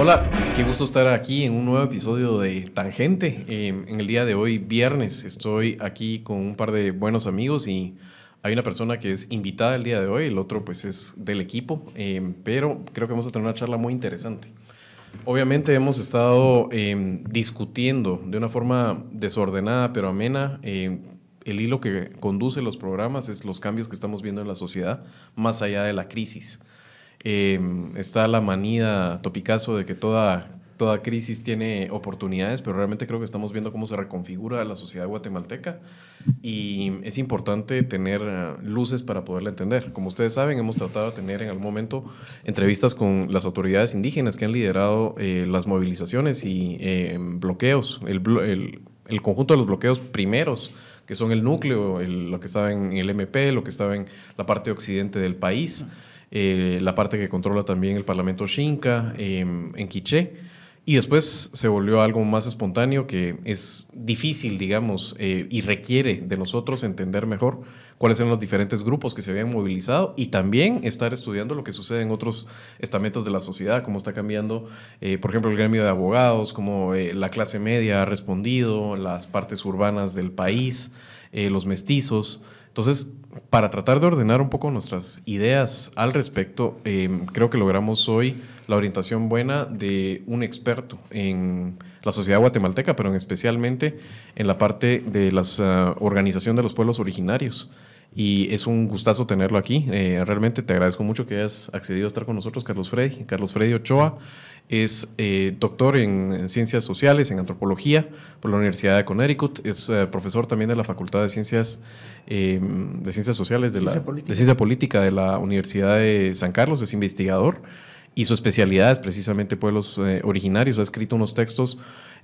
Hola, qué gusto estar aquí en un nuevo episodio de Tangente. Em, en el día de hoy, viernes, estoy aquí con un par de buenos amigos y hay una persona que es invitada el día de hoy, el otro pues es del equipo, em, pero creo que vamos a tener una charla muy interesante. Obviamente hemos estado em, discutiendo de una forma desordenada pero amena. El hilo que conduce los programas es los cambios que estamos viendo en la sociedad más allá de la crisis. Em, está la manía topicazo de que toda, toda crisis tiene oportunidades, pero realmente creo que estamos viendo cómo se reconfigura la sociedad guatemalteca y es importante tener eh, luces para poderla entender. Como ustedes saben, hemos tratado de tener en algún momento entrevistas con las autoridades indígenas que han liderado eh, las movilizaciones y eh, bloqueos, el, el, el, conjunto de los bloqueos primeros que son el núcleo, lo que estaba en el MP, lo que estaba en la parte occidente del país. Eh, la parte que controla también el Parlamento Xinca em, en Quiché. Y después se volvió algo más espontáneo que es difícil, digamos, eh, y requiere de nosotros entender mejor cuáles son los diferentes grupos que se habían movilizado y también estar estudiando lo que sucede en otros estamentos de la sociedad, cómo está cambiando, eh, por ejemplo, el gremio de abogados, cómo la clase media ha respondido, las partes urbanas del país, los mestizos. Entonces, para tratar de ordenar un poco nuestras ideas al respecto, em, creo que logramos hoy la orientación buena de un experto en la sociedad guatemalteca, pero en especialmente en la parte de la ah, organización de los pueblos originarios. Y es un gustazo tenerlo aquí. Eh, realmente te agradezco mucho que hayas accedido a estar con nosotros, Carlos Freddy. Carlos Freddy Ochoa es eh, doctor en ciencias sociales, en antropología por la Universidad de Connecticut. Es eh, profesor también de la Facultad de Ciencias, em, de ciencias Sociales, de, la, de Ciencia Política de la Universidad de San Carlos. Es investigador y su especialidad es precisamente pueblos eh, originarios. Ha escrito unos textos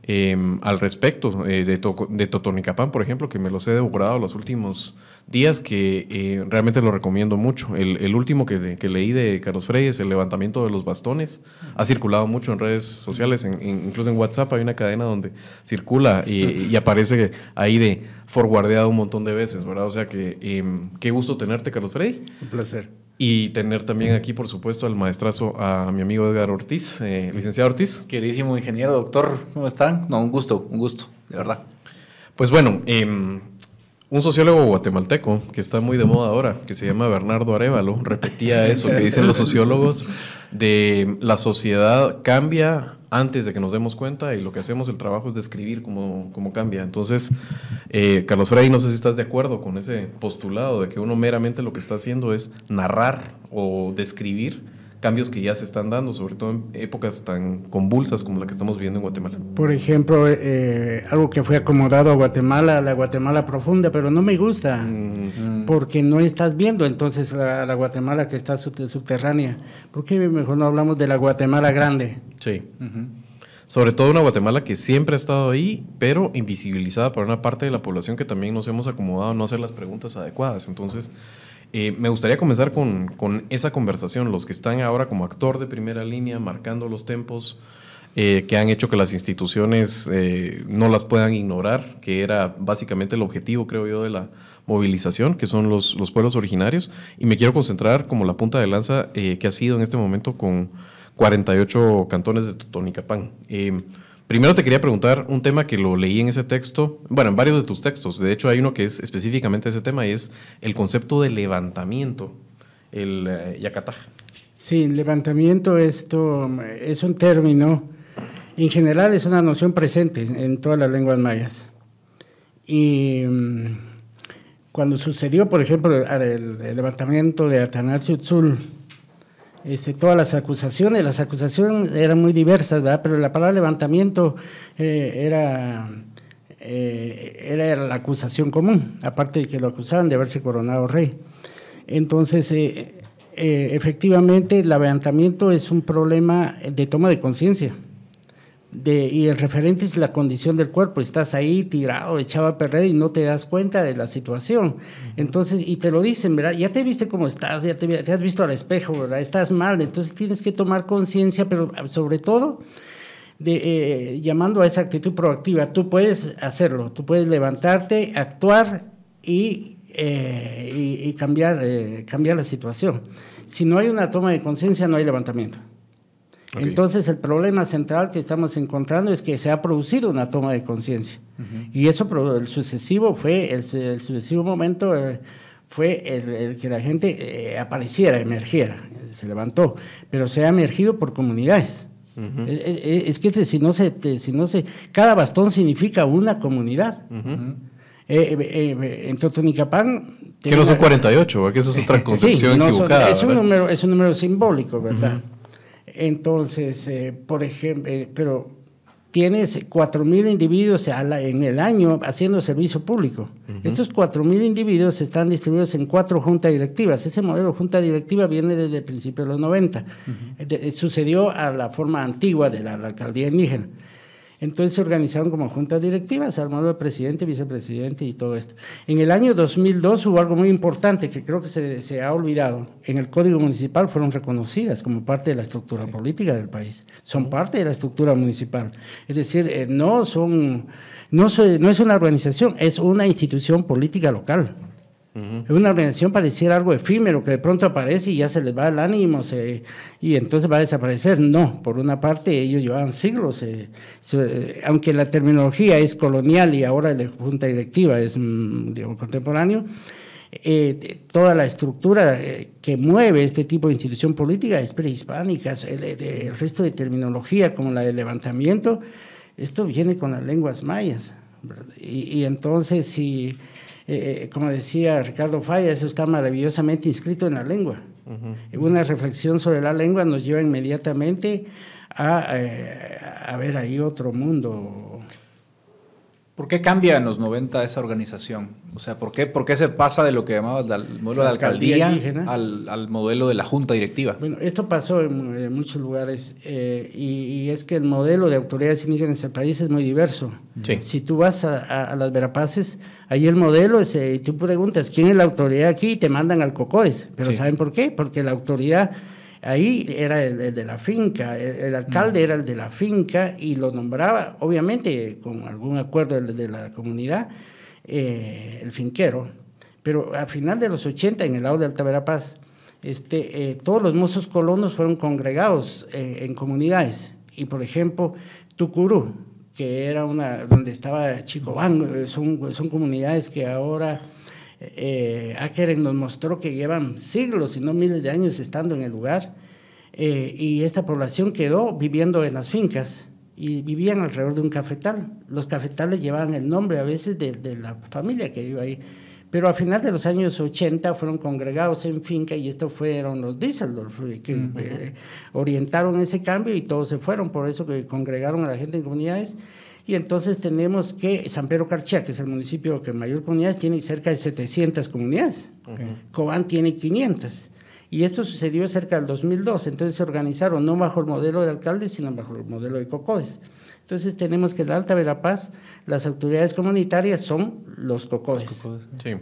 Em, al respecto eh, de, de, Totonicapán, por ejemplo, que me los he devorado los últimos días, que eh, realmente lo recomiendo mucho. El, último que, leí de Carlos Frey es el levantamiento de los bastones. Ha circulado mucho en redes sociales, incluso en WhatsApp hay una cadena donde circula y, y aparece ahí de forwardeado un montón de veces, ¿verdad? O sea que em, qué gusto tenerte, Carlos Frey. Un placer. Y tener también aquí, por supuesto, al maestrazo, a mi amigo Edgar Ortiz, eh, licenciado Ortiz. Queridísimo ingeniero, doctor, ¿cómo están? No, un gusto, un gusto, de verdad. Pues bueno, em, un sociólogo guatemalteco que está muy de moda ahora, que se llama Bernardo Arevalo, repetía eso que dicen los sociólogos, de la sociedad cambia antes de que nos demos cuenta y lo que hacemos el trabajo es describir cómo, cómo cambia. Entonces, eh, Carlos Frey, no sé si estás de acuerdo con ese postulado de que uno meramente lo que está haciendo es narrar o describir cambios que ya se están dando, sobre todo en épocas tan convulsas como la que estamos viviendo en Guatemala. Por ejemplo, eh, algo que fue acomodado a Guatemala, la Guatemala profunda, pero no me gusta, mm. porque no estás viendo entonces la, Guatemala que está subterránea. ¿Por qué mejor no hablamos de la Guatemala grande? Sí. Sobre todo una Guatemala que siempre ha estado ahí, pero invisibilizada por una parte de la población que también nos hemos acomodado a no hacer las preguntas adecuadas. Entonces, eh, me gustaría comenzar con, con, esa conversación, los que están ahora como actor de primera línea, marcando los tempos eh, que han hecho que las instituciones eh, no las puedan ignorar, que era básicamente el objetivo, creo yo, de la movilización, que son los, los pueblos originarios. Y me quiero concentrar como la punta de lanza que ha sido en este momento con 48 cantones de Totonicapán. Primero te quería preguntar un tema que lo leí en ese texto, bueno, en varios de tus textos. De hecho, hay uno que es específicamente ese tema y es el concepto de levantamiento, el uh, yacataj. Sí, levantamiento esto es un término, en general es una noción presente en todas las lenguas mayas. Y mm, cuando sucedió, por ejemplo, el, levantamiento de Atanasio este, todas las acusaciones. Las acusaciones eran muy diversas, ¿verdad? pero la palabra levantamiento eh, era, eh, era la acusación común, aparte de que lo acusaban de haberse coronado rey. Entonces, eh, efectivamente, el levantamiento es un problema de toma de conciencia y el referente es la condición del cuerpo, estás ahí tirado, echado a perder y no te das cuenta de la situación. Entonces, y te lo dicen, ¿verdad? Ya te viste cómo estás, ya te, has visto al espejo, ¿verdad? Estás mal, entonces tienes que tomar conciencia, pero sobre todo de, eh, llamando a esa actitud proactiva. Tú puedes hacerlo, tú puedes levantarte, actuar y eh, y, cambiar, eh, cambiar la situación. Si no hay una toma de conciencia, no hay levantamiento. Entonces, el problema central que estamos encontrando es que se ha producido una toma de conciencia. Y eso, el sucesivo fue, el, sucesivo momento eh, fue el, que la gente apareciera, emergiera, se levantó, pero se ha emergido por comunidades. es, que si no, se, si no se, cada bastón significa una comunidad. Eh, eh, eh, en Totonicapán... Que no son 48, porque eso es otra concepción equivocada. es, un número, es un número simbólico, ¿verdad? Entonces, por ejemplo, pero tienes 4.000 individuos en el año haciendo servicio público. Estos 4.000 individuos están distribuidos en cuatro juntas directivas. Ese modelo de junta directiva viene desde el principio de los 90. sucedió a la forma antigua de la alcaldía indígena. Entonces se organizaron como juntas directivas, armado de presidente, vicepresidente y todo esto. En el año 2002 hubo algo muy importante que creo que se, ha olvidado. En el Código Municipal fueron reconocidas como parte de la estructura política del país. Son parte de la estructura municipal. Es decir, eh, no, son, no, no es una organización, es una institución política local. Es Una organización pareciera algo efímero que de pronto aparece y ya se les va el ánimo y entonces va a desaparecer. No, por una parte ellos llevaban siglos, aunque la terminología es colonial y ahora la junta directiva es mm, contemporáneo, eh, toda la estructura eh, que mueve este tipo de institución política es prehispánica, el, resto de terminología como la de levantamiento, esto viene con las lenguas mayas. Y, y entonces si eh, eh, como decía Ricardo Falla, eso está maravillosamente inscrito en la lengua. Una reflexión sobre la lengua nos lleva inmediatamente a, eh, a ver ahí otro mundo ¿Por qué cambia en los 90 esa organización? O sea, ¿por qué, por qué se pasa de lo que llamabas el modelo de alcaldía, al, al, modelo de la junta directiva? Bueno, esto pasó en, muchos lugares eh, y, es que el modelo de autoridades indígenas en el país es muy diverso. Si tú vas a, las Verapaces, ahí el modelo es, eh, y tú preguntas, ¿quién es la autoridad aquí? Y te mandan al COCOES. Pero ¿saben por qué? Porque la autoridad Ahí era el, de la finca, el, alcalde era el de la finca y lo nombraba, obviamente con algún acuerdo de, la comunidad, eh, el finquero. Pero al final de los 80, en el lado de Alta Verapaz, este, eh, todos los mozos colonos fueron congregados eh, en comunidades. Y por ejemplo, Tucurú, que era una, donde estaba Chicobán, son, son comunidades que ahora eh, Akeren nos mostró que llevan siglos, y no miles de años estando en el lugar, eh, y esta población quedó viviendo en las fincas y vivían alrededor de un cafetal. Los cafetales llevaban el nombre a veces de, la familia que vive ahí. Pero a final de los años 80 fueron congregados en finca y estos fueron los Düsseldorf que eh, orientaron ese cambio y todos se fueron, por eso que congregaron a la gente en comunidades y entonces tenemos que San Pedro Carchá, que es el municipio que mayor comunidades, tiene cerca de 700 comunidades. Cobán tiene 500. Y esto sucedió cerca del 2002. Entonces se organizaron no bajo el modelo de alcalde, sino bajo el modelo de COCODES. Entonces tenemos que en la Alta Verapaz las autoridades comunitarias son los COCODES,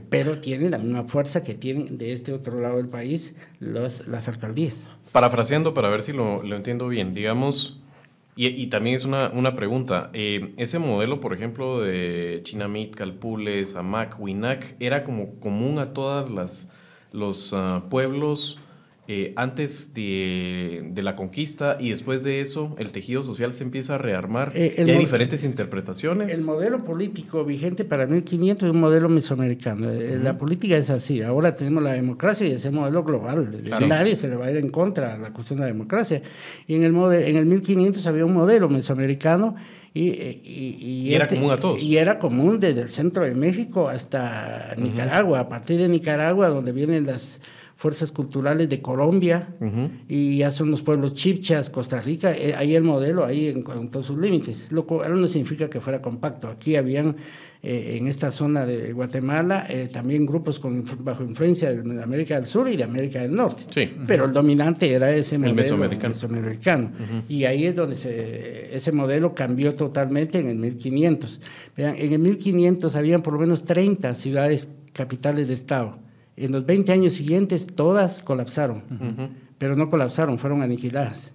pero tienen la misma fuerza que tienen de este otro lado del país los, las alcaldías. Parafraseando para ver si lo, lo entiendo bien, digamos, y, también es una, una pregunta. Eh, ese modelo, por ejemplo, de Chinamit, Calpules, Amac, Winac, ¿era como común a todos los uh, pueblos eh, antes de, de, la conquista y después de eso el tejido social se empieza a rearmar. Eh, hay diferentes interpretaciones. El modelo político vigente para 1500 es un modelo mesoamericano. Eh, la política es así. Ahora tenemos la democracia y ese modelo global. Nadie se le va a ir en contra a la cuestión de la democracia. Y en el, en el 1500 había un modelo mesoamericano y, y, era este, común a todos. Y era común desde el centro de México hasta Nicaragua. A partir de Nicaragua, donde vienen las fuerzas culturales de Colombia y ya son los pueblos chipchas, Costa Rica, eh, ahí el modelo, ahí en, todos sus límites. Lo cual no significa que fuera compacto. Aquí habían eh, en esta zona de Guatemala eh, también grupos con, bajo influencia de América del Sur y de América del Norte. Pero el dominante era ese modelo mesoamericano. Y ahí es donde se, ese modelo cambió totalmente en el 1500. Vean, en el 1500 habían por lo menos 30 ciudades capitales de Estado En los 20 años siguientes todas colapsaron, pero no colapsaron, fueron aniquiladas.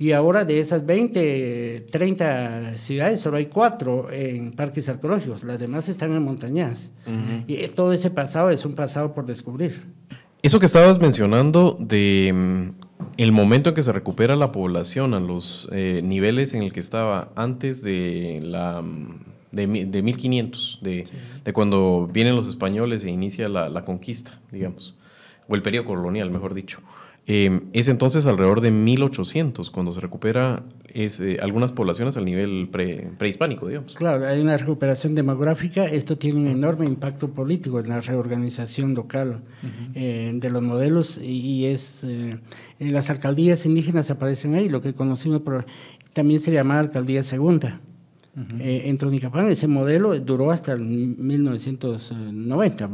Y ahora de esas 20, 30 ciudades, solo hay cuatro en parques arqueológicos, las demás están en montañas. Y todo ese pasado es un pasado por descubrir. Eso que estabas mencionando de mm, el momento en que se recupera la población a los eh, niveles en el que estaba antes de la mm, de, de 1500, de, de, cuando vienen los españoles e inicia la, la, conquista, digamos, o el periodo colonial, mejor dicho. Eh, es entonces alrededor de 1800 cuando se recupera es, eh, algunas poblaciones al nivel pre, prehispánico, digamos. Claro, hay una recuperación demográfica. Esto tiene un enorme impacto político en la reorganización local eh, de los modelos y, es en las alcaldías indígenas aparecen ahí, lo que conocimos por, también se llama alcaldía segunda. En Tonicapán ese modelo duró hasta 1990.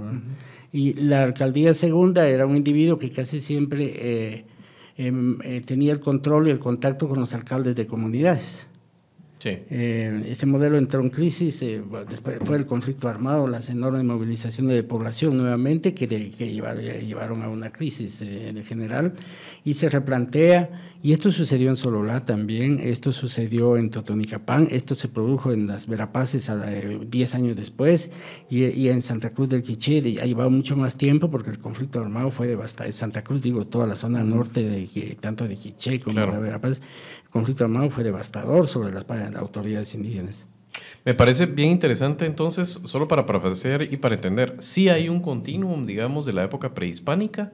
Y la alcaldía segunda era un individuo que casi siempre eh, em, eh, tenía el control y el contacto con los alcaldes de comunidades. Eh, este modelo entró en crisis después fue el conflicto armado, las enormes movilizaciones de población nuevamente que, que llevaron a una crisis en general y se replantea y esto sucedió en Sololá también, esto sucedió en Totonicapán, esto se produjo en las Verapaces 10 años después y, en Santa Cruz del Quiché ha llevado mucho más tiempo porque el conflicto armado fue devastado. Santa Cruz, digo, toda la zona norte, de, tanto de Quiché como de Verapaz, el conflicto armado fue devastador sobre las, autoridades indígenas. Me parece bien interesante entonces, solo para parafrasear y para entender, sí hay un continuum, digamos, de la época prehispánica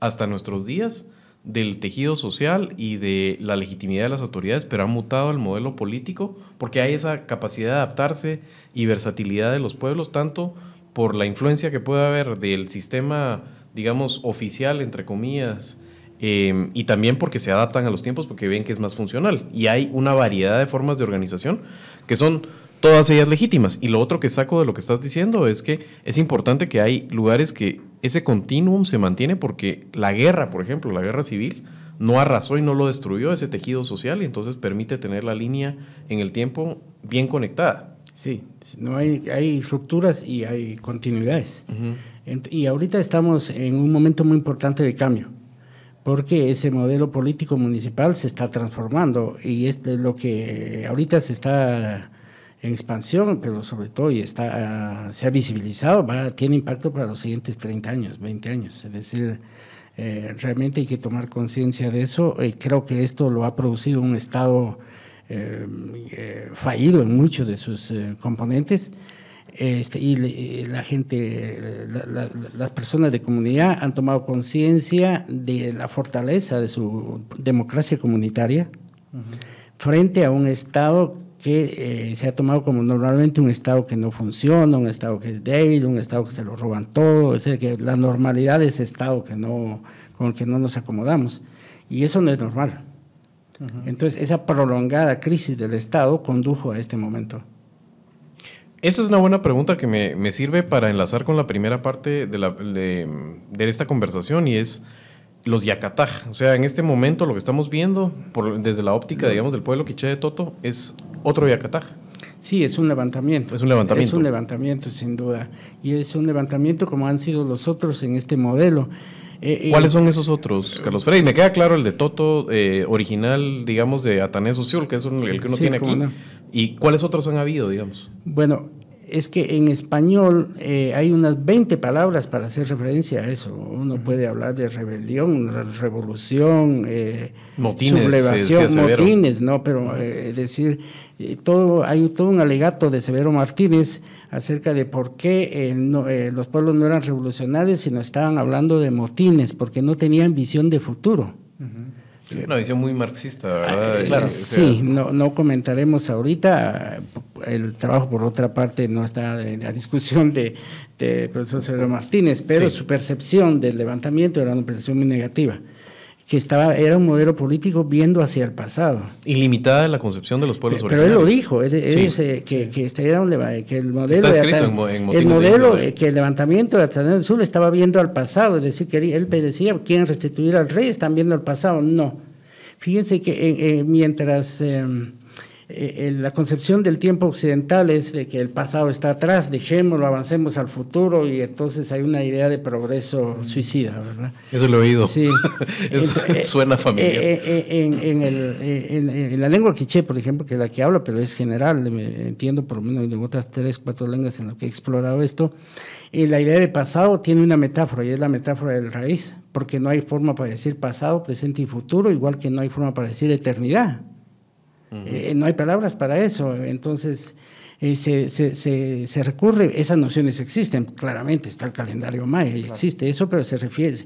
hasta nuestros días, del tejido social y de la legitimidad de las autoridades, pero ha mutado el modelo político porque hay esa capacidad de adaptarse y versatilidad de los pueblos, tanto por la influencia que puede haber del sistema, digamos, oficial, entre comillas, eh, y también porque se adaptan a los tiempos porque ven que es más funcional. Y hay una variedad de formas de organización que son todas ellas legítimas. Y lo otro que saco de lo que estás diciendo es que es importante que hay lugares que ese continuum se mantiene porque la guerra, por ejemplo, la guerra civil, no arrasó y no lo destruyó ese tejido social y entonces permite tener la línea en el tiempo bien conectada. Sí, no hay, hay rupturas y hay continuidades. Y ahorita estamos en un momento muy importante de cambio, porque ese modelo político municipal se está transformando y es lo que ahorita se está en expansión, pero sobre todo y está, se ha visibilizado, va, tiene impacto para los siguientes 30 años, 20 años. Es decir, eh, realmente hay que tomar conciencia de eso. y creo que esto lo ha producido un Estado eh, eh, fallido en muchos de sus componentes. Este, y la gente, las personas de comunidad han tomado conciencia de la fortaleza de su democracia comunitaria frente a un Estado que eh, se ha tomado como normalmente un Estado que no funciona, un Estado que es débil, un Estado que se lo roban todo, es decir, que la normalidad ese Estado que no, con el que no nos acomodamos. Y eso no es normal. Entonces, esa prolongada crisis del Estado condujo a este momento. Esa es una buena pregunta que me, me sirve para enlazar con la primera parte de, la, de, de esta conversación y es los Yacataj. O sea, en este momento lo que estamos viendo por, desde la óptica, digamos, del pueblo quiché de Toto es otro Yacataj. Sí, es un levantamiento. Es un levantamiento. Es un levantamiento, sin duda. Y es un levantamiento como han sido los otros en este modelo. Eh, eh, ¿Cuáles son esos otros, Carlos Frey? Me queda claro el de Toto, eh, original, digamos, de Atanés Ociol, que es el que uno tiene aquí. ¿Y cuáles otros han habido, digamos? Bueno, es que en español eh, hay unas 20 palabras para hacer referencia a eso. Uno puede hablar de rebelión, revolución, eh, motines, sublevación, motines, ¿no? Pero eh, es decir, todo, hay todo un alegato de Severo Martínez acerca de por qué los pueblos no eran revolucionarios, sino estaban hablando de motines, porque no tenían visión de futuro. Una visión muy marxista, ¿verdad? Claro. Sí, no, no comentaremos ahorita. El trabajo, por otra parte, no está en la discusión de, de profesor Severo Martínez, pero su percepción del levantamiento era una percepción muy negativa que estaba, era un modelo político viendo hacia el pasado. Ilimitada en la concepción de los pueblos pero, Pero él lo dijo, él, dice que, que, este era un, que el modelo, el modelo que el levantamiento de Atzanel del Sur estaba viendo al pasado, es decir, que él decía, quieren restituir al rey, están viendo al pasado. No. Fíjense que eh, eh, mientras... Em, eh, la concepción del tiempo occidental es de que el pasado está atrás, dejémoslo, avancemos al futuro y entonces hay una idea de progreso suicida, ¿verdad? Eso lo he oído. Sí. Eso suena familiar. en, en, la lengua quiché, por ejemplo, que es la que hablo, pero es general, entiendo por lo menos en otras tres, cuatro lenguas en las que he explorado esto, la idea de pasado tiene una metáfora y es la metáfora del raíz, porque no hay forma para decir pasado, presente y futuro, igual que no hay forma para decir eternidad. Eh, no hay palabras para eso. Entonces, eh, se, se, se, recurre, esas nociones existen, claramente está el calendario maya existe eso, pero se refiere,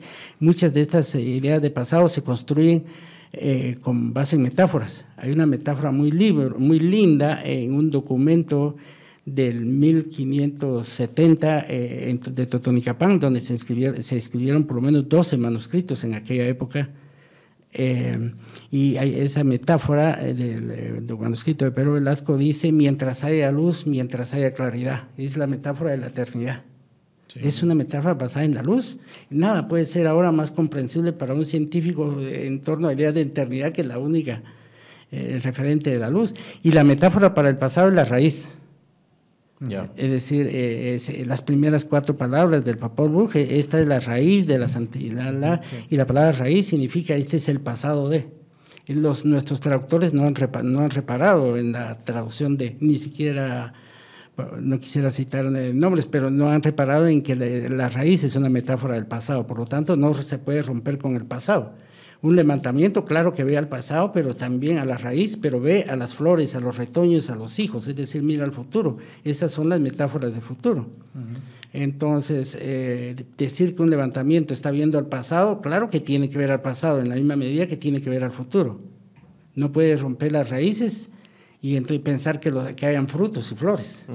muchas de estas ideas de pasado se construyen eh, con base en metáforas. Hay una metáfora muy, libre, muy linda en un documento del 1570 de Totonicapán, donde se, se escribieron por lo menos 12 manuscritos en aquella época eh, y hay esa metáfora eh, del, manuscrito de Pedro Velasco dice, mientras haya luz, mientras haya claridad. Es la metáfora de la eternidad. Es una metáfora basada en la luz. Nada puede ser ahora más comprensible para un científico en torno a la idea de eternidad que la única, eh, el referente de la luz. Y la metáfora para el pasado es la raíz. Es decir, eh, eh, las primeras cuatro palabras del Papá Bruje, esta es la raíz de la santidad, y la palabra raíz significa este es el pasado de. Los, nuestros traductores no han, no han reparado en la traducción de, ni siquiera, no quisiera citar eh, nombres, pero no han reparado en que la raíz es una metáfora del pasado, por lo tanto no se puede romper con el pasado un levantamiento, claro que ve al pasado, pero también a la raíz, pero ve a las flores, a los retoños, a los hijos, es decir, mira al futuro. Esas son las metáforas del futuro. Entonces, eh, decir que un levantamiento está viendo al pasado, claro que tiene que ver al pasado, en la misma medida que tiene que ver al futuro. No puede romper las raíces y pensar que, que hayan frutos y flores.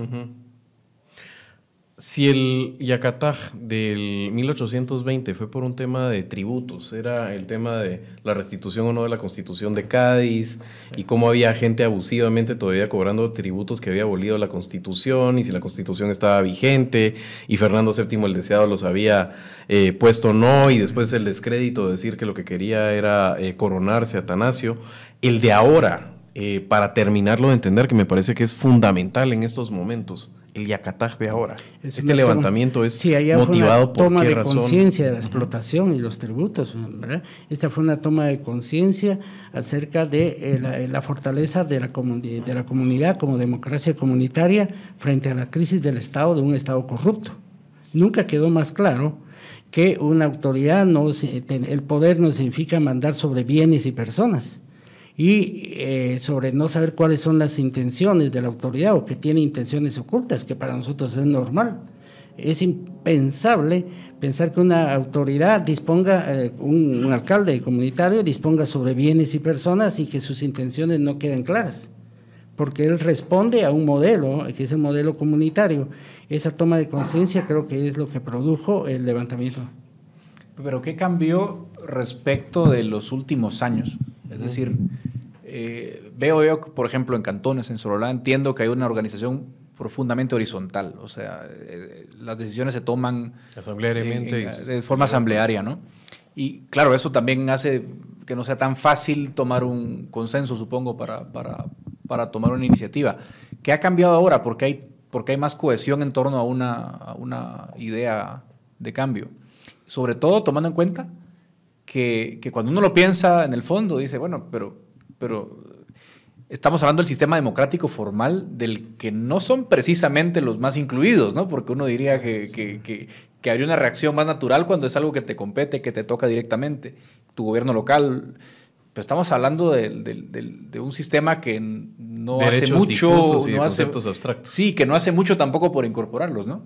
Si el Yacataj del 1820 fue por un tema de tributos, era el tema de la restitución o no de la constitución de Cádiz y cómo había gente abusivamente todavía cobrando tributos que había abolido la constitución y si la constitución estaba vigente y Fernando VII el deseado los había eh, puesto no y después el descrédito de decir que lo que quería era eh, coronarse Atanasio. El de ahora, eh, para terminarlo de entender, que me parece que es fundamental en estos momentos el Yacataj de ahora. este levantamiento es motivado por toma de conciencia de la explotación y los tributos. Esta fue una toma de conciencia acerca de eh, eh, la, fortaleza de la, de la comunidad como democracia comunitaria frente a la crisis del Estado, de un Estado corrupto. Nunca quedó más claro que una autoridad, no, el poder no significa mandar sobre bienes y personas y eh, sobre no saber cuáles son las intenciones de la autoridad o que tiene intenciones ocultas, que para nosotros es normal. Es impensable pensar que una autoridad disponga, eh, un, alcalde comunitario disponga sobre bienes y personas y que sus intenciones no queden claras, porque él responde a un modelo, que es el modelo comunitario. Esa toma de conciencia creo que es lo que produjo el levantamiento. Pero ¿qué cambió respecto de los últimos años? Es decir, eh, veo yo, por ejemplo, en cantones, en Sololá, entiendo que hay una organización profundamente horizontal, o sea, eh, las decisiones se toman de forma asamblearia, ¿no? Y claro, eso también hace que no sea tan fácil tomar un consenso, supongo, para, para, para tomar una iniciativa. ¿Qué ha cambiado ahora? Porque hay, porque hay más cohesión en torno a una, a una idea de cambio. Sobre todo tomando en cuenta que, que cuando uno lo piensa en el fondo, dice, bueno, pero pero estamos hablando del sistema democrático formal del que no son precisamente los más incluidos, ¿no? Porque uno diría que, que, que, habría una reacción más natural cuando es algo que te compete, que te toca directamente, tu gobierno local. Pero estamos hablando de, de, un sistema que no hace mucho. no hace, abstractos. Sí, que no hace mucho tampoco por incorporarlos, ¿no?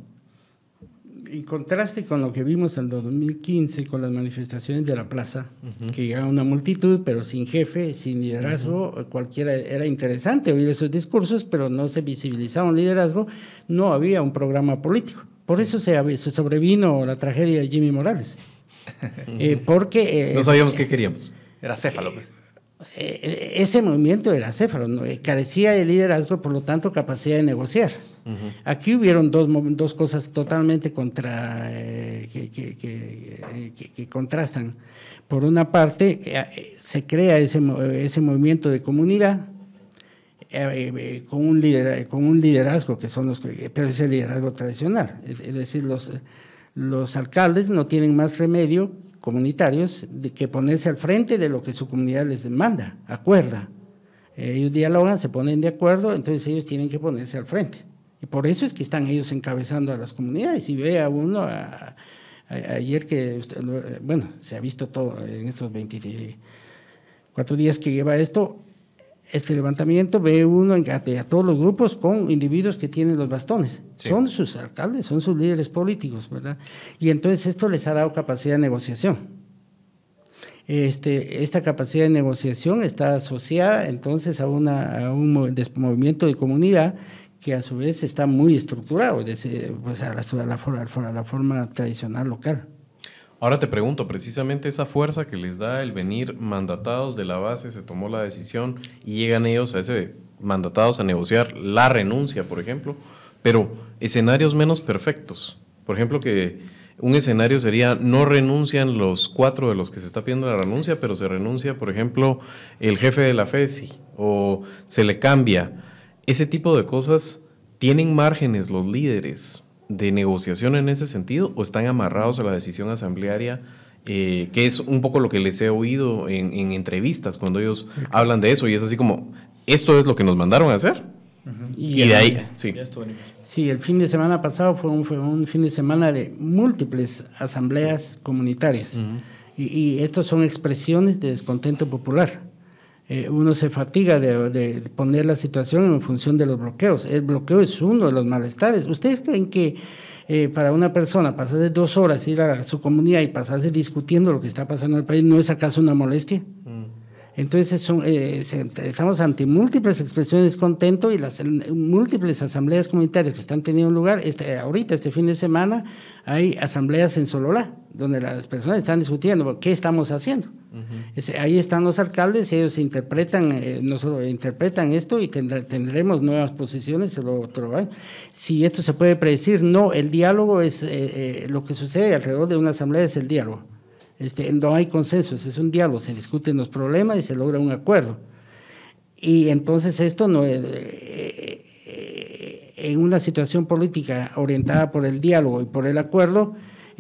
En contraste con lo que vimos en 2015 con las manifestaciones de la plaza, que llegaba una multitud, pero sin jefe, sin liderazgo, cualquiera era interesante oír esos discursos, pero no se visibilizaba un liderazgo, no había un programa político. Por eso se, se, sobrevino la tragedia de Jimmy Morales. Eh, porque... Eh, no sabíamos qué queríamos. Era céfalo. Pues. Eh, ese movimiento era céfalo, carecía de liderazgo, por lo tanto capacidad de negociar. Aquí hubieron dos, dos cosas totalmente contra, eh, que, contrastan. Por una parte, eh, se crea ese, ese movimiento de comunidad, eh, con, un con un liderazgo que son los pero es el liderazgo tradicional, es, decir, los, los alcaldes no tienen más remedio comunitarios de que ponerse al frente de lo que su comunidad les demanda, acuerda. Ellos dialogan, se ponen de acuerdo, entonces ellos tienen que ponerse al frente. Y por eso es que están ellos encabezando a las comunidades. Y ve a uno, ayer que, bueno, se ha visto todo en estos 24 días que lleva esto, este levantamiento, ve uno en, a, a, todos los grupos con individuos que tienen los bastones. Son sus alcaldes, son sus líderes políticos, ¿verdad? Y entonces esto les ha dado capacidad de negociación. Este, esta capacidad de negociación está asociada entonces a, una, a un movimiento de comunidad que a su vez está muy estructurado, desde, pues a, la, a, la, a la forma tradicional local. Ahora te pregunto, precisamente esa fuerza que les da el venir mandatados de la base, se tomó la decisión y llegan ellos a ese mandatados a negociar la renuncia, por ejemplo, pero escenarios menos perfectos. Por ejemplo, que un escenario sería no renuncian los cuatro de los que se está pidiendo la renuncia, pero se renuncia, por ejemplo, el jefe de la FESI o se le cambia. Ese tipo de cosas tienen márgenes los líderes de negociación en ese sentido o están amarrados a la decisión asamblearia, eh, que es un poco lo que les he oído en, entrevistas cuando ellos hablan de eso y es así como, esto es lo que nos mandaron a hacer. Y, de ahí, sí. Sí, el fin de semana pasado fue un, fue un fin de semana de múltiples asambleas comunitarias y, y estos son expresiones de descontento popular. Eh, uno se fatiga de, poner la situación en función de los bloqueos. El bloqueo es uno de los malestares. ¿Ustedes creen que eh, para una persona pasarse dos horas ir a su comunidad y pasarse discutiendo lo que está pasando en el país no es acaso una molestia? Mm. Entonces son, eh, estamos ante múltiples expresiones de descontento y las múltiples asambleas comunitarias que están teniendo lugar. Este, ahorita, este fin de semana, hay asambleas en Sololá, donde las personas están discutiendo qué estamos haciendo ahí están los alcaldes, ellos interpretan, eh, interpretan esto y tendremos nuevas posiciones el otro año. Si esto se puede predecir, no, el diálogo es eh, eh, lo que sucede alrededor de una asamblea es el diálogo. Este, no hay consensos, es un diálogo, se discuten los problemas y se logra un acuerdo. Y entonces esto no en una situación política orientada por el diálogo y por el acuerdo,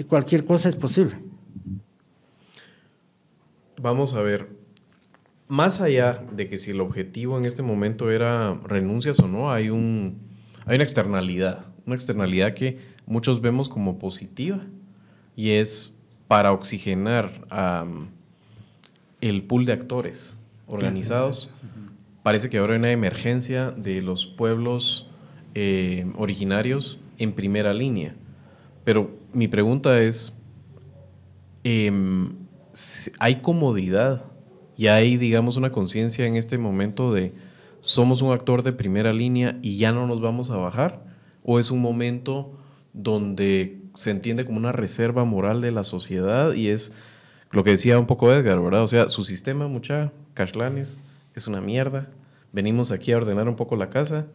cualquier cosa es posible. Vamos a ver, más allá de que si el objetivo en este momento era renuncias o no, hay, un, hay una externalidad, una externalidad que muchos vemos como positiva y es para oxigenar el pool de actores organizados. Parece que ahora hay una emergencia de los pueblos eh, originarios en primera línea. Pero mi pregunta es, em, hay comodidad y hay, digamos, una conciencia en este momento de somos un actor de primera línea y ya no nos vamos a bajar? ¿O es un momento donde se entiende como una reserva moral de la sociedad y es lo que decía un poco Edgar, ¿verdad? O sea, su sistema, mucha, cashlanes, es una mierda. Venimos aquí a ordenar un poco la casa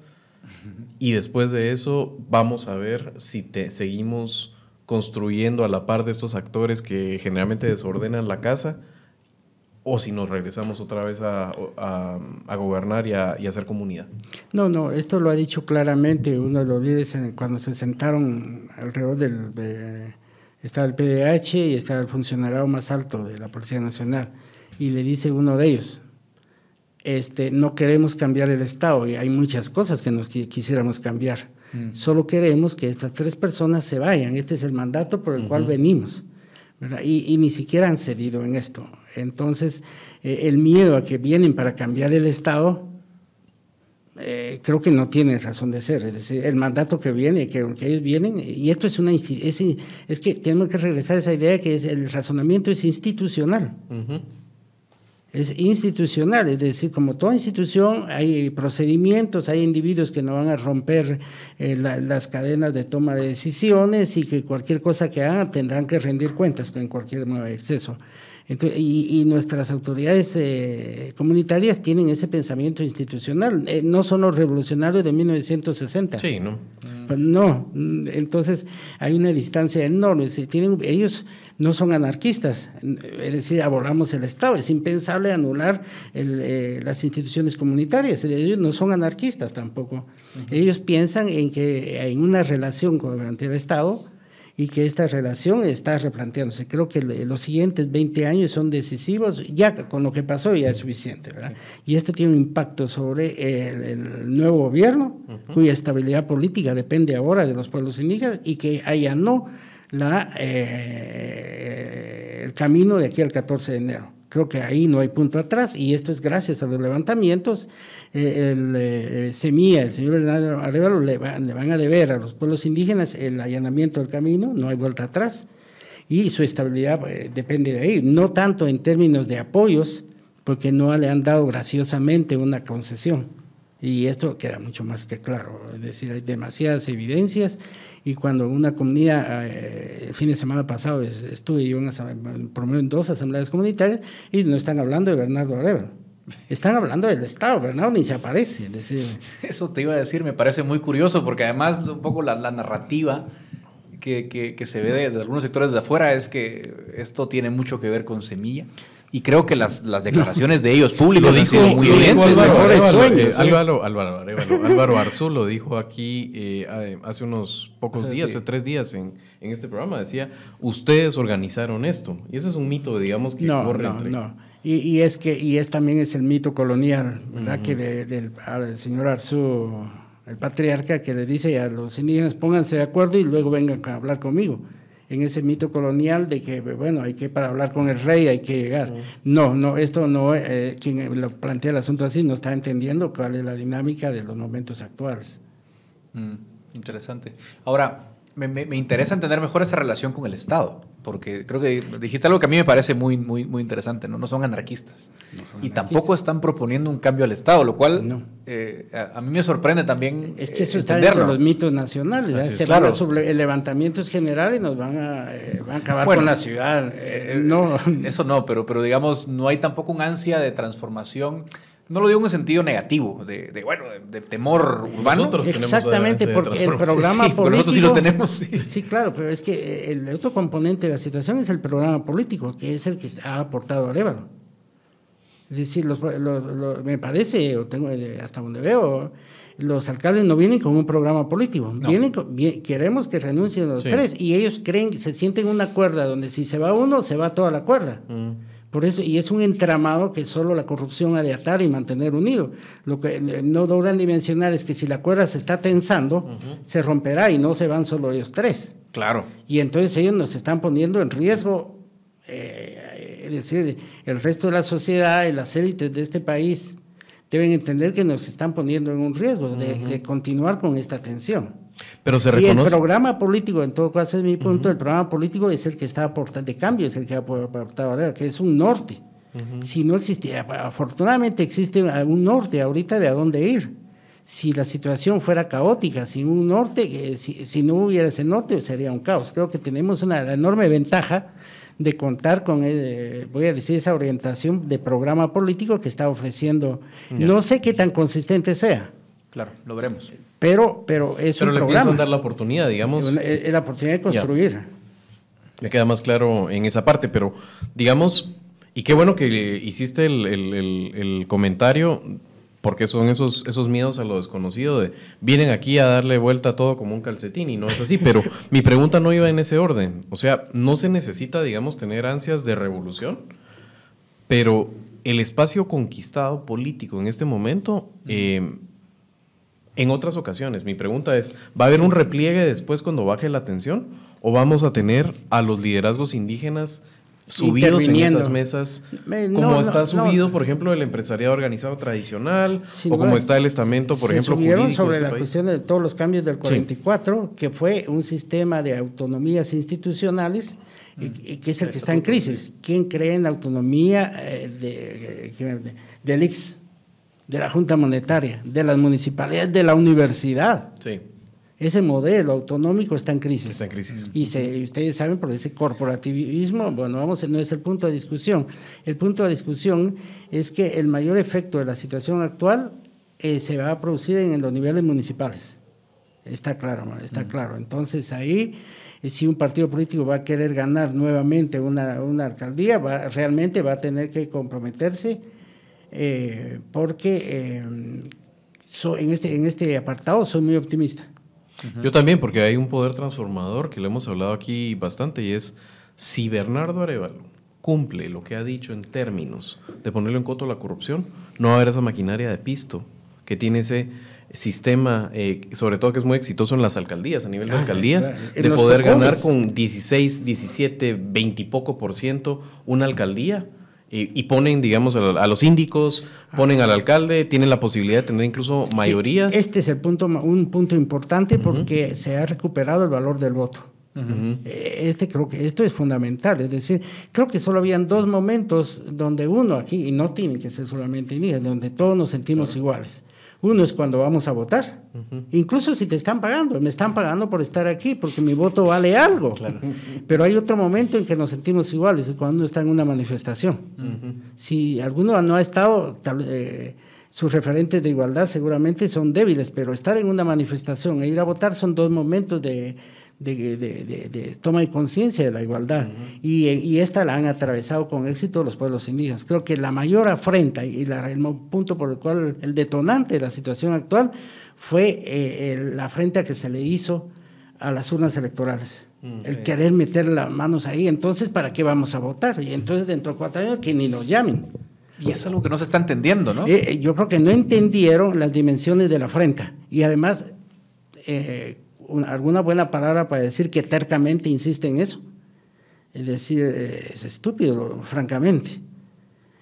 y después de eso vamos a ver si te, seguimos construyendo a la par de estos actores que generalmente desordenan la casa, o si nos regresamos otra vez a, a, gobernar y a, y a, hacer comunidad. No, no, esto lo ha dicho claramente uno de los líderes cuando se sentaron alrededor del... De, estaba el PDH y estaba el funcionario más alto de la Policía Nacional, y le dice uno de ellos, este, no queremos cambiar el Estado y hay muchas cosas que nos quisiéramos cambiar. Mm. Solo queremos que estas tres personas se vayan. Este es el mandato por el cual venimos. Y, ni siquiera han cedido en esto. Entonces, eh, el miedo a que vienen para cambiar el Estado, eh, creo que no tiene razón de ser. Es decir, el mandato que viene, que, ellos vienen, y esto es una es, es que tenemos que regresar a esa idea que es el razonamiento es institucional es institucional, es decir, como toda institución hay procedimientos, hay individuos que no van a romper eh, las cadenas de toma de decisiones y que cualquier cosa que hagan tendrán que rendir cuentas con cualquier exceso. y, nuestras autoridades eh, comunitarias tienen ese pensamiento institucional, eh, no son los revolucionarios de 1960. Sí, ¿no? Pues no, entonces hay una distancia enorme. tienen, ellos no son anarquistas, es decir, abordamos el Estado. Es impensable anular eh, las instituciones comunitarias. Ellos no son anarquistas tampoco. Ellos piensan en que hay una relación con el Estado y que esta relación está replanteándose. Creo que los siguientes 20 años son decisivos, ya con lo que pasó ya es suficiente. Y esto tiene un impacto sobre el, nuevo gobierno, cuya estabilidad política depende ahora de los pueblos indígenas y que haya no eh, el camino de aquí al 14 de enero. Creo que ahí no hay punto atrás y esto es gracias a los levantamientos. Eh, el eh, Semilla, el señor Bernardo Arevalo le, van a deber a los pueblos indígenas el allanamiento del camino, no hay vuelta atrás y su estabilidad depende de ahí, no tanto en términos de apoyos, porque no le han dado graciosamente una concesión. Y esto queda mucho más que claro, es decir, hay demasiadas evidencias y cuando una comunidad, eh, el fin de semana pasado estuve yo en, en dos asambleas comunitarias y no están hablando de Bernardo Arevalo, están hablando del Estado, Bernardo ni se aparece. decir. Eso te iba a decir, me parece muy curioso porque además un poco la, narrativa que, que, que, se ve desde algunos sectores de afuera es que esto tiene mucho que ver con semilla y creo que las, las declaraciones de ellos públicos han sido muy bien. Álvaro, Álvaro, Álvaro, Arzú lo dijo aquí eh, hace unos pocos días, hace tres días en, en, este programa. Decía, ustedes organizaron esto. Y ese es un mito, digamos, que no, corre no, No, y, y, es que y es también es el mito colonial, ¿verdad? Que del señor Arzú, el patriarca, que le dice a los indígenas, pónganse de acuerdo y luego vengan a hablar conmigo en ese mito colonial de que, bueno, hay que para hablar con el rey hay que llegar. No, no, esto no, eh, quien lo plantea el asunto así no está entendiendo cuál es la dinámica de los momentos actuales. Mm, interesante. Ahora, me, me, interesa entender mejor esa relación con el Estado, porque creo que dijiste algo que a mí me parece muy, muy, muy interesante, ¿no? No son anarquistas. y tampoco están proponiendo un cambio al Estado, lo cual eh, a, mí me sorprende también. Es que eso está dentro de los mitos nacionales. Se sobre el levantamiento es general y nos van a, eh, van a acabar con la ciudad. Eh, no. Eso no, pero, pero digamos, no hay tampoco un ansia de transformación no lo digo en un sentido negativo, de, bueno, de, temor urbano. Nosotros Exactamente, porque el programa político. Nosotros sí lo tenemos. Sí. claro, pero es que el otro componente de la situación es el programa político, que es el que ha aportado Arévalo. Es decir, me parece, o tengo eh, hasta donde veo, los alcaldes no vienen con un programa político. Vienen queremos que renuncien los tres y ellos creen, se sienten una cuerda donde si se va uno, se va toda la cuerda. Mm. Por eso, y es un entramado que solo la corrupción ha de atar y mantener unido. Lo que no logran dimensionar es que si la cuerda se está tensando, se romperá y no se van solo ellos tres. Claro. Y entonces ellos nos están poniendo en riesgo, eh, es decir, el resto de la sociedad y las élites de este país deben entender que nos están poniendo en un riesgo de continuar con esta tensión. Pero se reconoce. Y el programa político, en todo caso, es mi punto, el programa político es el que está aportando, de cambio es el que ha aportado que es un norte. Si no existía, afortunadamente existe un norte ahorita de a dónde ir. Si la situación fuera caótica, sin un norte, si, si no hubiera ese norte, sería un caos. Creo que tenemos una enorme ventaja de contar con, eh, voy a decir, esa orientación de programa político que está ofreciendo. No sé qué tan consistente sea. Claro, lo veremos. Pero, pero es pero un le programa. dar la oportunidad, digamos. Es la oportunidad de construir. Me queda más claro en esa parte, pero digamos, y qué bueno que hiciste el, el, el, comentario, porque son esos, esos miedos a lo desconocido de vienen aquí a darle vuelta a todo como un calcetín y no es así, pero mi pregunta no iba en ese orden. O sea, no se necesita, digamos, tener ansias de revolución, pero el espacio conquistado político en este momento en otras ocasiones. Mi pregunta es, ¿va a haber un repliegue después cuando baje la tensión? ¿O vamos a tener a los liderazgos indígenas subidos en esas mesas, como está subido, por ejemplo, el empresariado organizado tradicional, o como está el estamento, por ejemplo, subieron sobre este la cuestión de todos los cambios del 44, que fue un sistema de autonomías institucionales, y, que es el que está en crisis. ¿Quién cree en la autonomía eh, de, de, del de la Junta Monetaria, de las municipalidades, de la universidad. Sí. Ese modelo autonómico está en crisis. Está en crisis. Y se, ustedes saben, por ese corporativismo, bueno, vamos, no es el punto de discusión. El punto de discusión es que el mayor efecto de la situación actual eh, se va a producir en los niveles municipales. Está claro, está claro. Entonces ahí, eh, si un partido político va a querer ganar nuevamente una, una alcaldía, va, realmente va a tener que comprometerse eh, porque eh, en, este, en este apartado soy muy optimista. Yo también, porque hay un poder transformador que lo hemos hablado aquí bastante y es si Bernardo Arevalo cumple lo que ha dicho en términos de ponerlo en coto a la corrupción, no va a haber esa maquinaria de pisto que tiene ese sistema, eh, sobre todo que es muy exitoso en las alcaldías, a nivel de ah, alcaldías, de poder ganar con 16, 17, 20 y poco por ciento una alcaldía. Y, ponen, digamos, a, los síndicos, ponen al alcalde, tienen la posibilidad de tener incluso mayorías. Este es el punto, un punto importante porque se ha recuperado el valor del voto. Eh, Este creo que esto es fundamental, es decir, creo que solo habían dos momentos donde uno aquí y no tiene que ser solamente ni donde todos nos sentimos iguales. Uno es cuando vamos a votar, incluso si te están pagando, me están pagando por estar aquí porque mi voto vale algo. Pero hay otro momento en que nos sentimos iguales, es cuando uno está en una manifestación. Si alguno no ha estado, eh, sus referentes de igualdad seguramente son débiles, pero estar en una manifestación e ir a votar son dos momentos de de, de, de, toma de conciencia de la igualdad. y, y, esta la han atravesado con éxito los pueblos indígenas. Creo que la mayor afrenta y la, el punto por el cual el detonante de la situación actual fue eh, la afrenta que se le hizo a las urnas electorales. El querer meter las manos ahí, entonces, ¿para qué vamos a votar? Y entonces, dentro de cuatro años, que ni nos llamen. Y es algo que no se está entendiendo, ¿no? Eh, eh, yo creo que no entendieron las dimensiones de la afrenta. Y además, eh, alguna buena palabra para decir que tercamente insiste en eso. Es decir, es estúpido, francamente.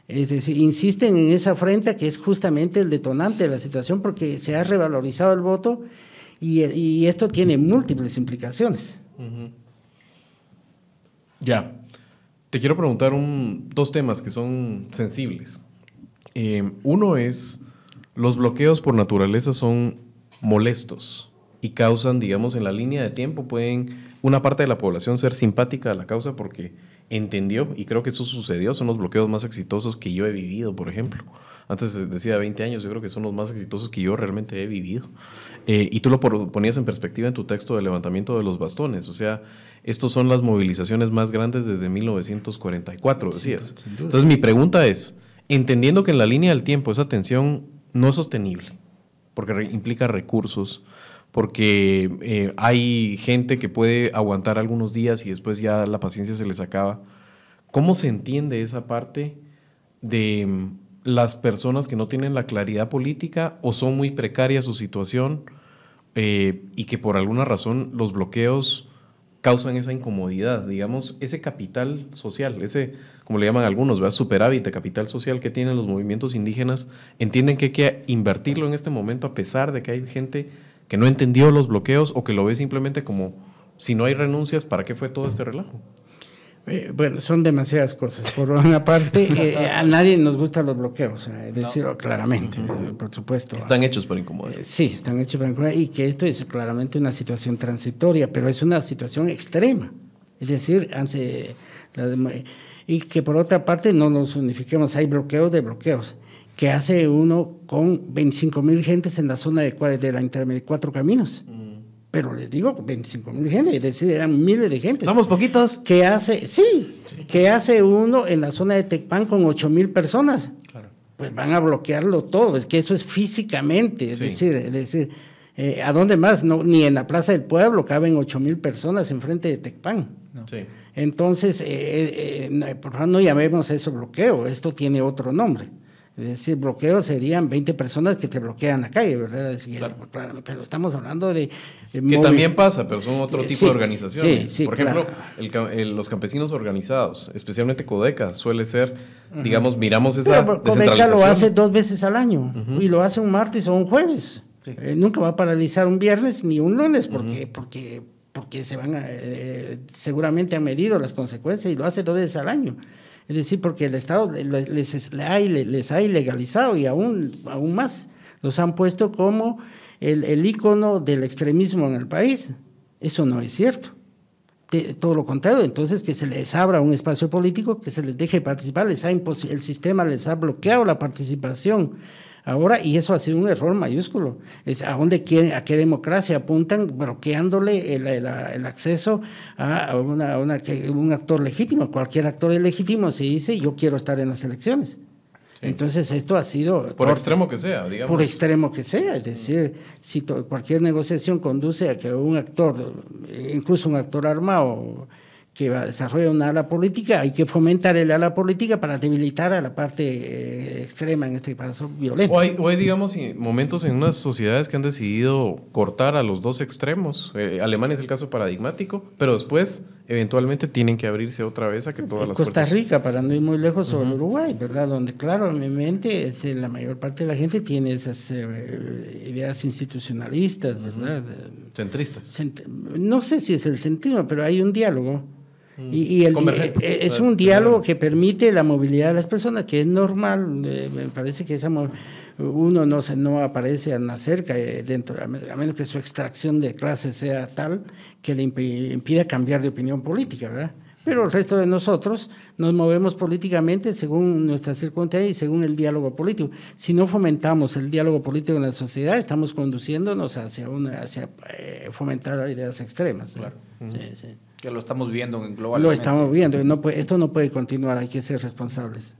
Es decir, insisten en esa afrenta que es justamente el detonante de la situación porque se ha revalorizado el voto y, esto tiene múltiples implicaciones. Ya. Te quiero preguntar dos temas que son sensibles. Eh, uno es, los bloqueos por naturaleza son molestos y causan, digamos, en la línea de tiempo, pueden una parte de la población ser simpática a la causa porque entendió, y creo que eso sucedió, son los bloqueos más exitosos que yo he vivido, por ejemplo. Antes decía 20 años, yo creo que son los más exitosos que yo realmente he vivido. Eh, y tú lo ponías en perspectiva en tu texto de levantamiento de los bastones, o sea, estos son las movilizaciones más grandes desde 1944, decías. Entonces mi pregunta es, entendiendo que en la línea del tiempo esa tensión no es sostenible, porque implica recursos, porque eh, hay gente que puede aguantar algunos días y después ya la paciencia se les acaba. ¿Cómo se entiende esa parte de mm, las personas que no tienen la claridad política o son muy precarias su situación eh, y que por alguna razón los bloqueos causan esa incomodidad, digamos, ese capital social, ese, como le llaman algunos, ¿verdad? superávit capital social que tienen los movimientos indígenas, entienden que hay que invertirlo en este momento a pesar de que hay gente que no entendió los bloqueos o que lo ve simplemente como si no hay renuncias, ¿para qué fue todo este relajo? Eh, bueno, son demasiadas cosas. Por una parte, eh, a nadie nos gustan los bloqueos, eh, decirlo claramente, por supuesto. Están hechos por incomodar. sí, están hechos por incomodar y que esto es claramente una situación transitoria, pero es una situación extrema. Es decir, y que por otra parte no nos unifiquemos, hay bloqueos de bloqueos que hace uno con 25 mil gentes en la zona de, de la intermedia cuatro caminos. Mm. Pero les digo, 25 mil gentes, es decir, eran miles de gentes. Somos poquitos. Que hace, sí, que hace uno en la zona de Tecpan con 8 mil personas. Claro. Pues van a bloquearlo todo, es que eso es físicamente, es decir, es decir eh, ¿a dónde más? No, ni en la Plaza del Pueblo caben 8 mil personas enfrente de Tecpan. Sí. Entonces, eh, eh, por favor, no llamemos eso bloqueo, esto tiene otro nombre. Es decir, bloqueo serían 20 personas que te bloquean la calle, ¿verdad? claro. pero estamos hablando de... que también pasa, pero son otro tipo de organizaciones. Sí, Por ejemplo, los campesinos organizados, especialmente Codeca, suele ser, digamos, miramos esa pero, Codeca lo hace dos veces al año y lo hace un martes o un jueves. Eh, nunca va a paralizar un viernes ni un lunes porque, porque, porque se van a, eh, seguramente han medido las consecuencias y lo hace dos veces al año. Es decir, porque el Estado les, les, ha ilegalizado y aún, aún más los han puesto como el, el ícono del extremismo en el país. Eso no es cierto. todo lo contrario, entonces que se les abra un espacio político, que se les deje participar, les ha el sistema les ha bloqueado la participación Ahora, y eso ha sido un error mayúsculo, es a dónde quieren, a qué democracia apuntan, bloqueándole el, acceso a, una, un actor legítimo. Cualquier actor es legítimo si dice yo quiero estar en las elecciones. Entonces esto ha sido... Por extremo que sea, digamos. Por extremo que sea, es decir, si cualquier negociación conduce a que un actor, incluso un actor armado, que desarrolla una ala política, hay que fomentar el ala política para debilitar a la parte eh, extrema, en este caso violenta. O hay, digamos, momentos en unas sociedades que han decidido cortar a los dos extremos. Eh, Alemania es el caso paradigmático, pero después eventualmente tienen que abrirse otra vez a que todas las Costa Rica, para no ir muy lejos, o Uruguay, ¿verdad? Donde, claro, en mi mente es, la mayor parte de la gente tiene esas eh, ideas institucionalistas, ¿verdad? Centristas. no sé si es el centrismo, pero hay un diálogo y, el, eh, es un diálogo que permite la movilidad de las personas, que es normal. Eh, me parece que esa, uno no, se, no aparece al nacer dentro, a menos que su extracción de clase sea tal que le impida cambiar de opinión política, ¿verdad? Pero el resto de nosotros nos movemos políticamente según nuestras circunstancias y según el diálogo político. Si no fomentamos el diálogo político en la sociedad, estamos conduciéndonos hacia, una, hacia eh, fomentar ideas extremas. Claro. sí, sí. Que lo estamos viendo en global. Lo estamos viendo. No esto no puede continuar, hay que ser responsables.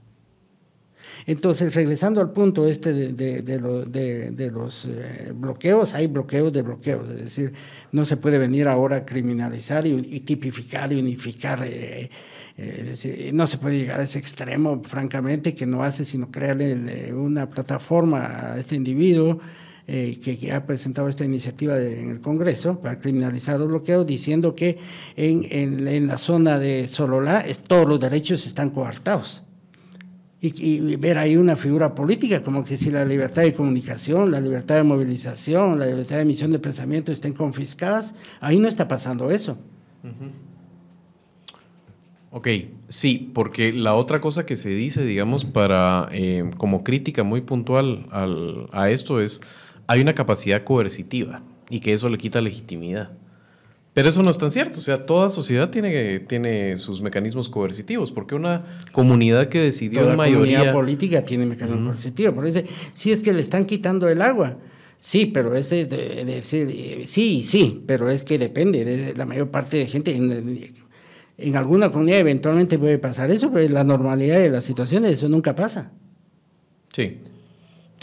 Entonces, regresando al punto este de, de, los eh, bloqueos, hay bloqueos de bloqueos, es decir, no se puede venir ahora a criminalizar y, tipificar y unificar. Eh, eh, es decir, no se puede llegar a ese extremo, francamente, que no hace sino crearle una plataforma a este individuo eh, que, ha presentado esta iniciativa en el Congreso para criminalizar los bloqueos, diciendo que en, en, la zona de Sololá es, todos los derechos están coartados. Y, ver ahí una figura política, como que si la libertad de comunicación, la libertad de movilización, la libertad de emisión de pensamiento estén confiscadas, ahí no está pasando eso. Ok, sí, porque la otra cosa que se dice, digamos, para eh, como crítica muy puntual al, a esto es hay una capacidad coercitiva y que eso le quita legitimidad. Pero eso no es tan cierto. O sea, toda sociedad tiene, tiene sus mecanismos coercitivos. Porque una comunidad que decidió toda en mayoría. comunidad política tiene mecanismos coercitivos. Por eso, si es que le están quitando el agua. Sí, pero ese de, eh, sí, sí, pero es que depende. De la mayor parte de gente. En, en alguna comunidad eventualmente puede pasar eso, pero la normalidad de las situaciones, eso nunca pasa. Sí.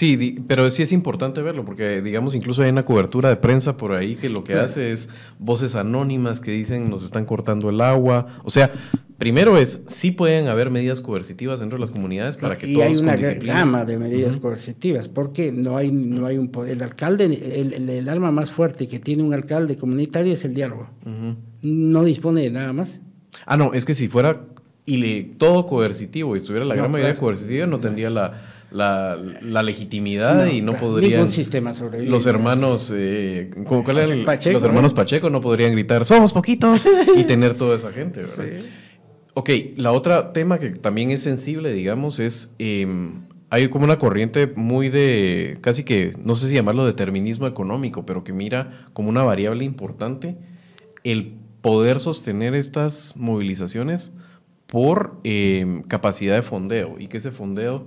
Sí, pero sí es importante verlo, porque digamos, incluso hay una cobertura de prensa por ahí que lo que hace es voces anónimas que dicen nos están cortando el agua. O sea, primero es, sí pueden haber medidas coercitivas dentro de las comunidades para que y hay una gama de medidas coercitivas, porque no hay, no hay un poder. El alcalde, el, el, arma más fuerte que tiene un alcalde comunitario es el diálogo. No dispone de nada más. Ah, no, es que si fuera y le, todo coercitivo y estuviera la gran mayoría coercitiva, no tendría la la, la legitimidad y no podrían sistema los hermanos eh, los hermanos Pacheco no podrían gritar somos poquitos y tener toda esa gente ¿verdad? ok la otra tema que también es sensible digamos es em, hay como una corriente muy de casi que no sé si llamarlo determinismo económico pero que mira como una variable importante el poder sostener estas movilizaciones por em, capacidad de fondeo y que ese fondeo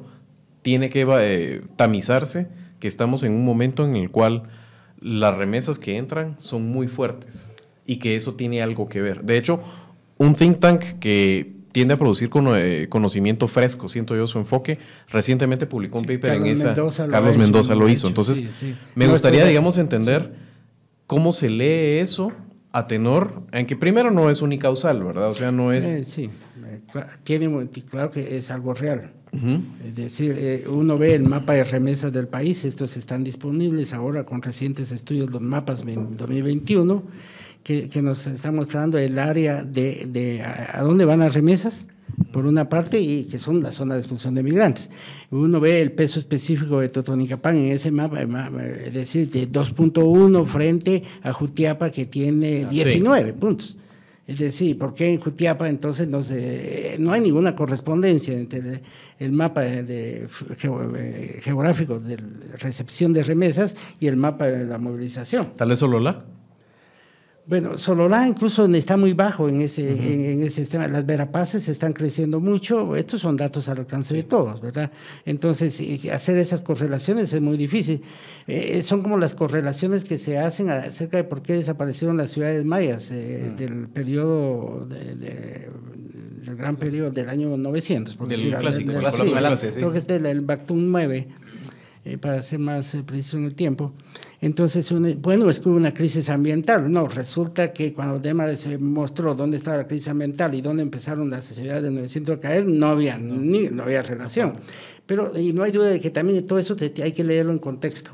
tiene que eh, tamizarse que estamos en un momento en el cual las remesas que entran son muy fuertes y que eso tiene algo que ver. De hecho, un think tank que tiende a producir eh, conocimiento fresco, siento yo su enfoque, recientemente publicó un paper en esa. Carlos Mendoza lo hizo. Entonces, me gustaría, digamos, entender cómo se lee eso a tenor, en que primero no es unicausal, ¿verdad? O sea, no es... Eh, sí, tiene, claro que es algo real. Es decir, eh, uno ve el mapa de remesas del país, estos están disponibles ahora con recientes estudios, los mapas 2021, que, que nos están mostrando el área de, de a, dónde van las remesas, por una parte, y que son la zona de expulsión de migrantes. Uno ve el peso específico de Totonicapán en ese mapa, es decir, de 2.1 frente a Jutiapa, que tiene 19 puntos. Es decir, ¿por qué en Jutiapa entonces no, se, no hay ninguna correspondencia entre el mapa de, geográfico de recepción de remesas y el mapa de la movilización? ¿Tal vez solo la? Bueno, Sololá incluso está muy bajo en ese, en, ese sistema. Las verapaces están creciendo mucho. Estos son datos al alcance de todos, ¿verdad? Entonces, hacer esas correlaciones es muy difícil. Eh, son como las correlaciones que se hacen acerca de por qué desaparecieron las ciudades mayas eh, del periodo, del gran periodo del año 900. Por del decir, clásico, del, sí, Lo que es del Bactún 9, eh, para ser más preciso en el tiempo. Entonces, bueno, es que hubo una crisis ambiental. No, resulta que cuando Demar se mostró dónde estaba la crisis ambiental y dónde empezaron las ciudades de 900 a caer, no había, Ni, no había relación. Pero y no hay duda de que también todo eso hay que leerlo en contexto.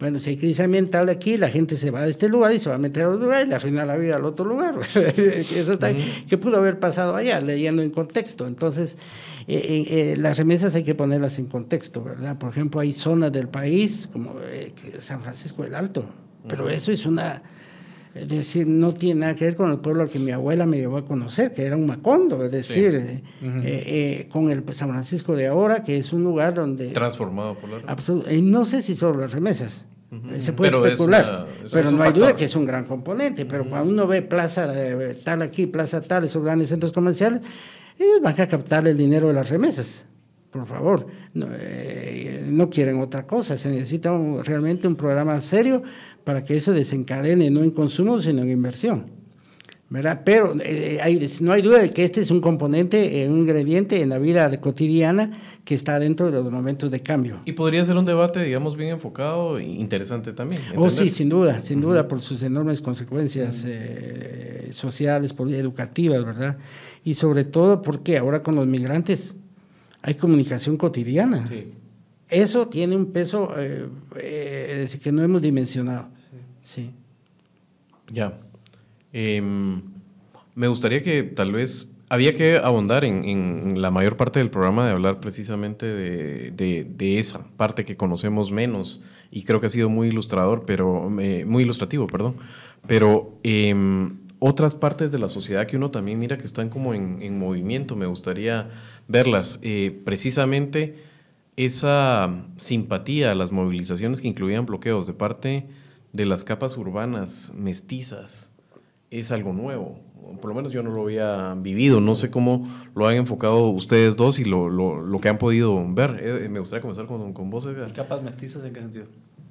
Bueno, si hay crisis ambiental aquí, la gente se va de este lugar y se va a meter a otro lugar y le arruina la vida al otro lugar. eso está, ¿Qué pudo haber pasado allá? Leyendo en contexto. Entonces, eh, eh, eh, las remesas hay que ponerlas en contexto, ¿verdad? Por ejemplo, hay zonas del país como San Francisco del Alto, pero eso es una es decir, no tiene nada que ver con el pueblo al que mi abuela me llevó a conocer, que era un Macondo, es decir, eh, eh, con el San Francisco de ahora, que es un lugar donde... Transformado por la... Y no sé si solo las remesas. Se puede especular, pero no hay duda que es un gran componente. Pero cuando uno ve plaza tal aquí, plaza tal, esos grandes centros comerciales, ellos van a captar el dinero de las remesas por favor, no, eh, no, quieren otra cosa, se necesita realmente un programa serio para que eso desencadene no en consumo, sino en inversión. ¿verdad? Pero eh, hay, no hay duda de que este es un componente, eh, un ingrediente en la vida cotidiana que está dentro de los momentos de cambio. Y podría ser un debate, digamos, bien enfocado e interesante también. Oh, sí, sin duda, sin duda, por sus enormes consecuencias eh, sociales, educativas, ¿verdad? Y sobre todo porque ahora con los migrantes hay comunicación cotidiana. Sí. Eso tiene un peso que no hemos dimensionado. Sí. Ya. Em, me gustaría que tal vez había que abundar en, la mayor parte del programa de hablar precisamente de, esa parte que conocemos menos y creo que ha sido muy ilustrador, pero eh, muy ilustrativo, perdón. Pero em, otras partes de la sociedad que uno también mira que están como en, movimiento, me gustaría verlas. Eh, precisamente esa simpatía a las movilizaciones que incluían bloqueos de parte de las capas urbanas mestizas es algo nuevo. Por lo menos yo no lo había vivido. No sé cómo lo han enfocado ustedes dos y lo, lo, que han podido ver. Eh, me gustaría comenzar con, con vos, Edgar. ¿Capas mestizas en qué sentido?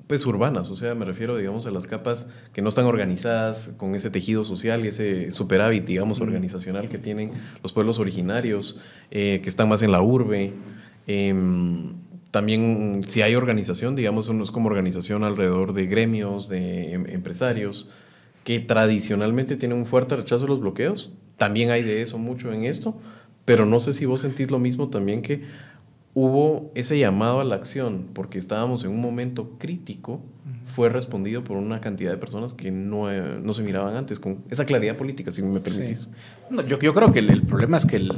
Pues urbanas, o sea, me refiero, digamos, a las capas que no están organizadas con ese tejido social y ese superávit, digamos, organizacional que tienen los pueblos originarios, eh, que están más en la urbe. Em, también si hay organización, digamos, es como organización alrededor de gremios, de em, empresarios, que tradicionalmente tienen un fuerte rechazo a los bloqueos. También hay de eso mucho en esto, pero no sé si vos sentís lo mismo también que hubo ese llamado a la acción, porque estábamos en un momento crítico, fue respondido por una cantidad de personas que no, eh, no se miraban antes, con esa claridad política, si me permitís. yo, yo, creo que el, problema es que el,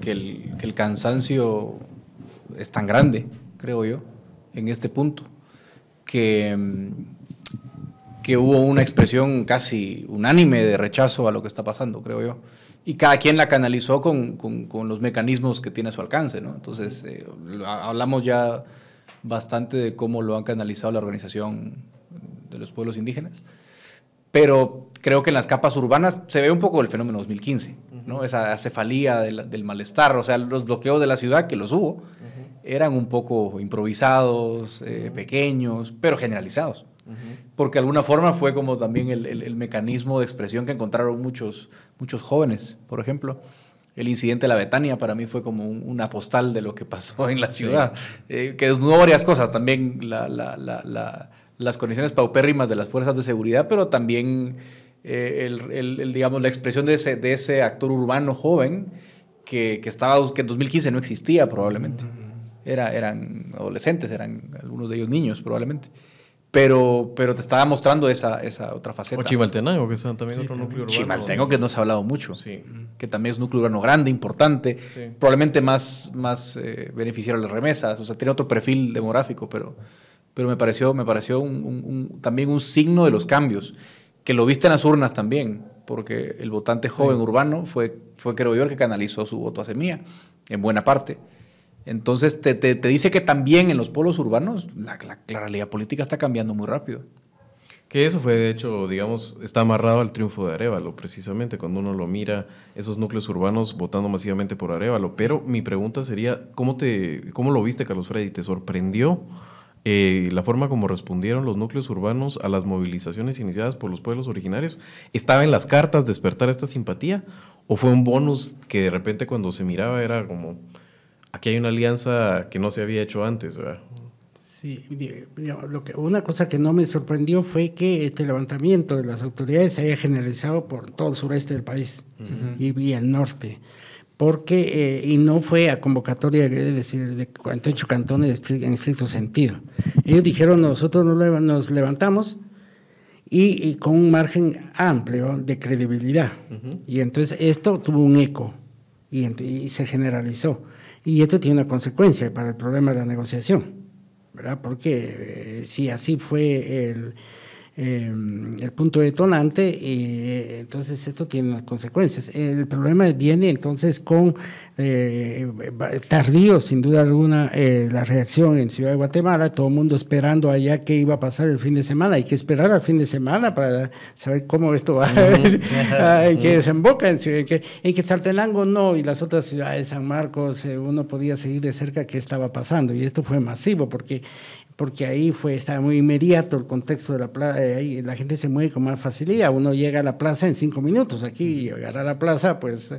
que el, que el cansancio es tan grande creo yo, en este punto, que, mm, que hubo una expresión casi unánime de rechazo a lo que está pasando, creo yo. Y cada quien la canalizó con, con, los mecanismos que tiene a su alcance, ¿no? Entonces, eh, hablamos ya bastante de cómo lo han canalizado la Organización de los Pueblos Indígenas, pero creo que en las capas urbanas se ve un poco el fenómeno 2015, ¿no? Esa acefalía del, del, malestar, o sea, los bloqueos de la ciudad, que los hubo, eran un poco improvisados, eh, pequeños, pero generalizados. Porque de alguna forma fue como también el, mecanismo de expresión que encontraron muchos, muchos jóvenes, por ejemplo. El incidente de la Betania para mí fue como una postal de lo que pasó en la ciudad, eh, que desnudó varias cosas, también las condiciones paupérrimas de las fuerzas de seguridad, pero también eh, el, digamos, la expresión de ese, de ese actor urbano joven que, que, estaba, que en 2015 no existía probablemente era, eran adolescentes, eran algunos de ellos niños probablemente. Pero, pero te estaba mostrando esa, esa otra faceta. O Chimaltenango, que es también otro núcleo urbano. Chimaltenango, que no se ha hablado mucho. Sí. Que también es un núcleo urbano grande, importante. Probablemente más, más eh, beneficiario a las remesas. O sea, tiene otro perfil demográfico, pero, pero me pareció, me pareció un, también un signo de los cambios. Que lo viste en las urnas también, porque el votante joven urbano fue, fue, creo yo, el que canalizó su voto a Semilla, en buena parte. Entonces te, dice que también en los polos urbanos la, realidad política está cambiando muy rápido. Que eso fue, de hecho, digamos, está amarrado al triunfo de Arevalo, precisamente, cuando uno lo mira, esos núcleos urbanos votando masivamente por Arevalo. Pero mi pregunta sería, ¿cómo, te, cómo lo viste, Carlos Freddy? ¿Te sorprendió eh, la forma como respondieron los núcleos urbanos a las movilizaciones iniciadas por los pueblos originarios? ¿Estaba en las cartas despertar esta simpatía? ¿O fue un bonus que de repente cuando se miraba era como, aquí hay una alianza que no se había hecho antes, ¿verdad? Sí, lo que, una cosa que no me sorprendió fue que este levantamiento de las autoridades se haya generalizado por todo el sureste del país y, el norte, porque, eh, y no fue a convocatoria de decir, de 48 cantones en estricto sentido. Ellos dijeron, nosotros nos levantamos y, con un margen amplio de credibilidad. Y entonces esto tuvo un eco y, y se generalizó. Y esto tiene una consecuencia para el problema de la negociación. ¿verdad? Porque eh, si así fue el, Em, el punto detonante y entonces esto tiene unas consecuencias. El problema viene entonces con eh, tardío, sin duda alguna, eh, la reacción en Ciudad de Guatemala, todo el mundo esperando allá qué iba a pasar el fin de semana. Hay que esperar al fin de semana para saber cómo esto va, a en que desemboca en, en, que, en Quetzaltenango no, y las otras ciudades, San Marcos, eh, uno podía seguir de cerca qué estaba pasando. Y esto fue masivo porque porque ahí fue, estaba muy inmediato el contexto de la plaza, eh, ahí la gente se mueve con más facilidad, uno llega a la plaza en cinco minutos, aquí llegar a la plaza pues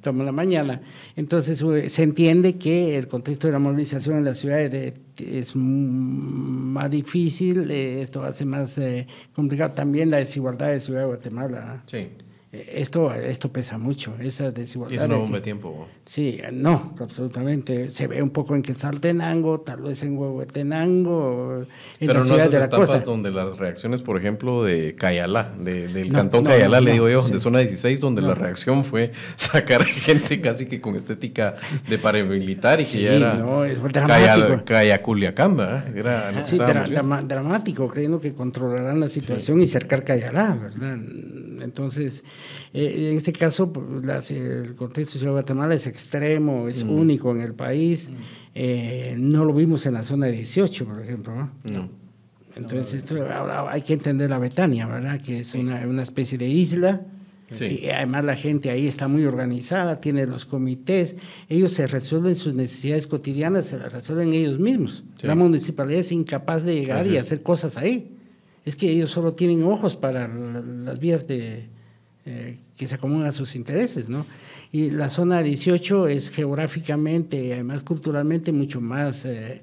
toma la mañana. Entonces se entiende que el contexto de la movilización en la ciudad es más difícil, eh, esto hace más eh, complicado también la desigualdad de Ciudad de Guatemala. Sí. Esto, esto pesa mucho, esa desigualdad. Y es una bomba de tiempo. Sí, no, absolutamente. Se ve un poco en Quetzaltenango, tal vez en Huehuetenango, en Pero no esas de la costa. donde las reacciones, por ejemplo, de Cayalá, del cantón Cayalá, le digo yo, de zona 16, donde la reacción fue sacar gente casi que con estética de paramilitar y que ya era... no, es dramático. Cayaculiacán, Era, sí, dramático, creyendo que controlarán la situación y cercar Cayalá, ¿verdad? Entonces, eh, en este caso, pues, el contexto de Guatemala es extremo, es mm. único en el país. Mm. Eh, no lo vimos en la zona 18, por ejemplo. ¿no? Entonces, esto, ahora hay que entender la Betania, ¿verdad? Que es una, una, especie de isla. Y además la gente ahí está muy organizada, tiene los comités, ellos se resuelven sus necesidades cotidianas, se las resuelven ellos mismos. La municipalidad es incapaz de llegar y hacer cosas ahí es que ellos solo tienen ojos para las vías de, eh, que se acomodan a sus intereses, ¿no? Y la zona 18 es geográficamente y además culturalmente mucho más eh,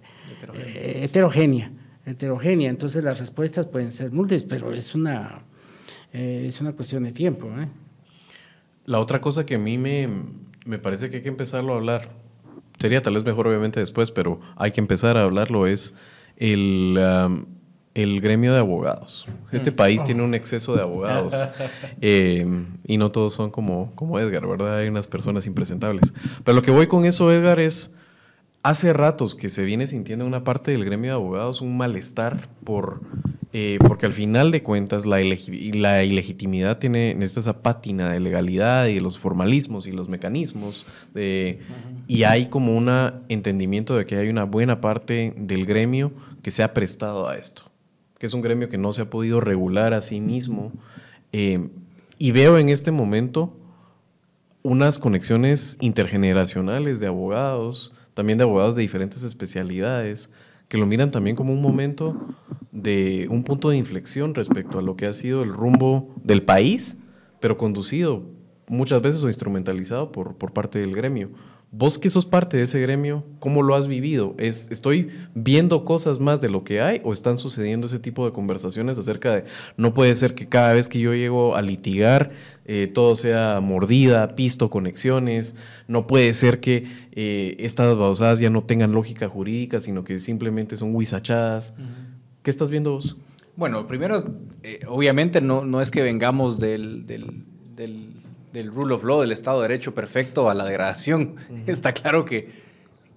eh, heterogénea. heterogénea. Entonces las respuestas pueden ser múltiples, pero es una, es una cuestión de tiempo. La otra cosa que a mí me, me parece que hay que empezarlo a hablar, sería tal vez mejor obviamente después, pero hay que empezar a hablarlo, es el el gremio de abogados. Este mm. país tiene un exceso de abogados eh, y no todos son como, como Edgar, ¿verdad? Hay unas personas impresentables. Pero lo que voy con eso, Edgar, es hace ratos que se viene sintiendo una parte del gremio de abogados un malestar por, eh, porque al final de cuentas la, la ilegitimidad tiene necesita esa pátina de legalidad y de los formalismos y los mecanismos de, y hay como un entendimiento de que hay una buena parte del gremio que se ha prestado a esto que es un gremio que no se ha podido regular a sí mismo. Eh, y veo en este momento unas conexiones intergeneracionales de abogados, también de abogados de diferentes especialidades, que lo miran también como un momento de un punto de inflexión respecto a lo que ha sido el rumbo del país, pero conducido muchas veces o instrumentalizado por, por parte del gremio. Vos que sos parte de ese gremio, ¿cómo lo has vivido? ¿Es, ¿Estoy viendo cosas más de lo que hay o están sucediendo ese tipo de conversaciones acerca de no puede ser que cada vez que yo llego a litigar eh, todo sea mordida, pisto, conexiones? No puede ser que eh, estas babosadas ya no tengan lógica jurídica, sino que simplemente son huizachadas. ¿Qué estás viendo vos? Bueno, primero, eh, obviamente no, no es que vengamos del del rule of law, del Estado de Derecho perfecto a la degradación. Está claro que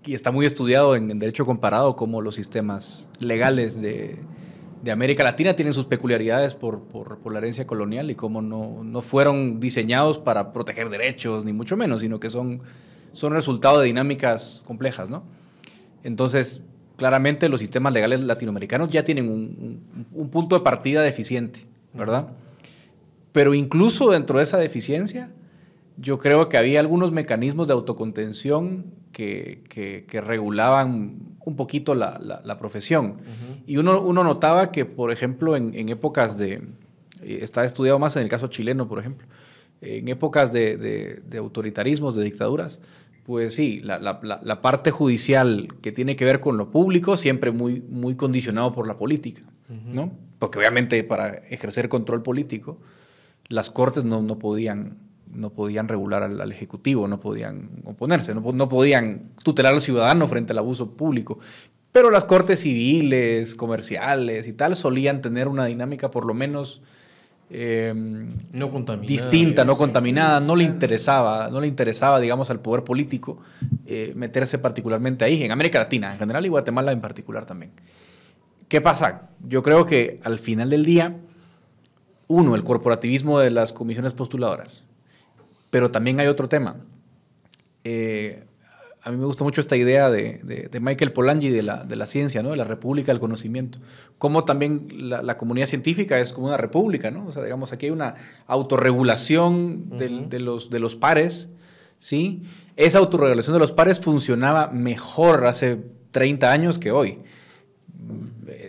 y está muy estudiado en, derecho comparado como los sistemas legales de, América Latina tienen sus peculiaridades por, la herencia colonial y cómo no, no, fueron diseñados para proteger derechos, ni mucho menos, sino que son, son resultado de dinámicas complejas, ¿no? Entonces, claramente los sistemas legales latinoamericanos ya tienen un, punto de partida deficiente, ¿verdad? Pero incluso dentro de esa deficiencia, yo creo que había algunos mecanismos de autocontención que, que, regulaban un poquito la, la, profesión. Y uno, uno, notaba que, por ejemplo, en, en épocas de, eh, está estudiado más en el caso chileno, por ejemplo, en épocas de, de, de autoritarismos, de dictaduras, pues sí, la, la, la, parte judicial que tiene que ver con lo público siempre muy, muy condicionado por la política, ¿no? Porque obviamente para ejercer control político, las cortes no, no podían, no podían regular al, Ejecutivo, no podían oponerse, no, no podían tutelar a los ciudadanos frente al abuso público. Pero las cortes civiles, comerciales y tal solían tener una dinámica por lo menos Em, no distinta, no contaminada, no le interesaba, no le interesaba, digamos, al poder político eh, meterse particularmente ahí, en América Latina en general y Guatemala en particular también. ¿Qué pasa? Yo creo que al final del día, uno, el corporativismo de las comisiones postuladoras, pero también hay otro tema. Eh, a mí me gusta mucho esta idea de, Michael Polanyi de la, de la, ciencia, ¿no? de la república del conocimiento. Cómo también la, comunidad científica es como una república, ¿no? O sea, digamos, aquí hay una autorregulación de, los, de los pares, ¿sí? Esa autorregulación de los pares funcionaba mejor hace 30 años que hoy.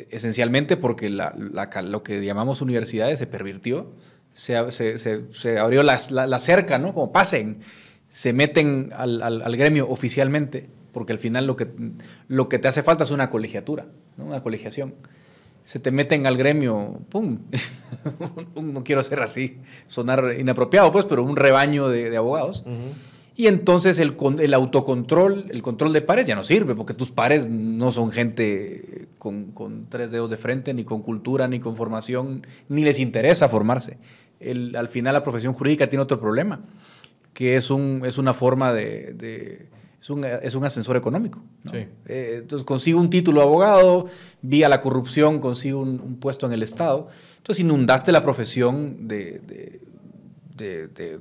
Esencialmente porque lo que llamamos universidades se pervirtió, se, se, abrió la, la cerca, ¿no? Como pasen se meten al, gremio oficialmente, porque al final lo que, lo que te hace falta es una colegiatura, ¿no? una colegiación. Se te meten al gremio, ¡pum! no quiero ser así, sonar inapropiado, pues, pero un rebaño de, abogados. Y entonces el, el, autocontrol, el control de pares ya no sirve, porque tus pares no son gente con, con, tres dedos de frente, ni con cultura, ni con formación, ni les interesa formarse. El, al final la profesión jurídica tiene otro problema que es, un, es una forma de, es, un, es, un, ascensor económico. Eh, entonces consigo un título de abogado, vía la corrupción consigo un, puesto en el Estado. Entonces inundaste la profesión de, de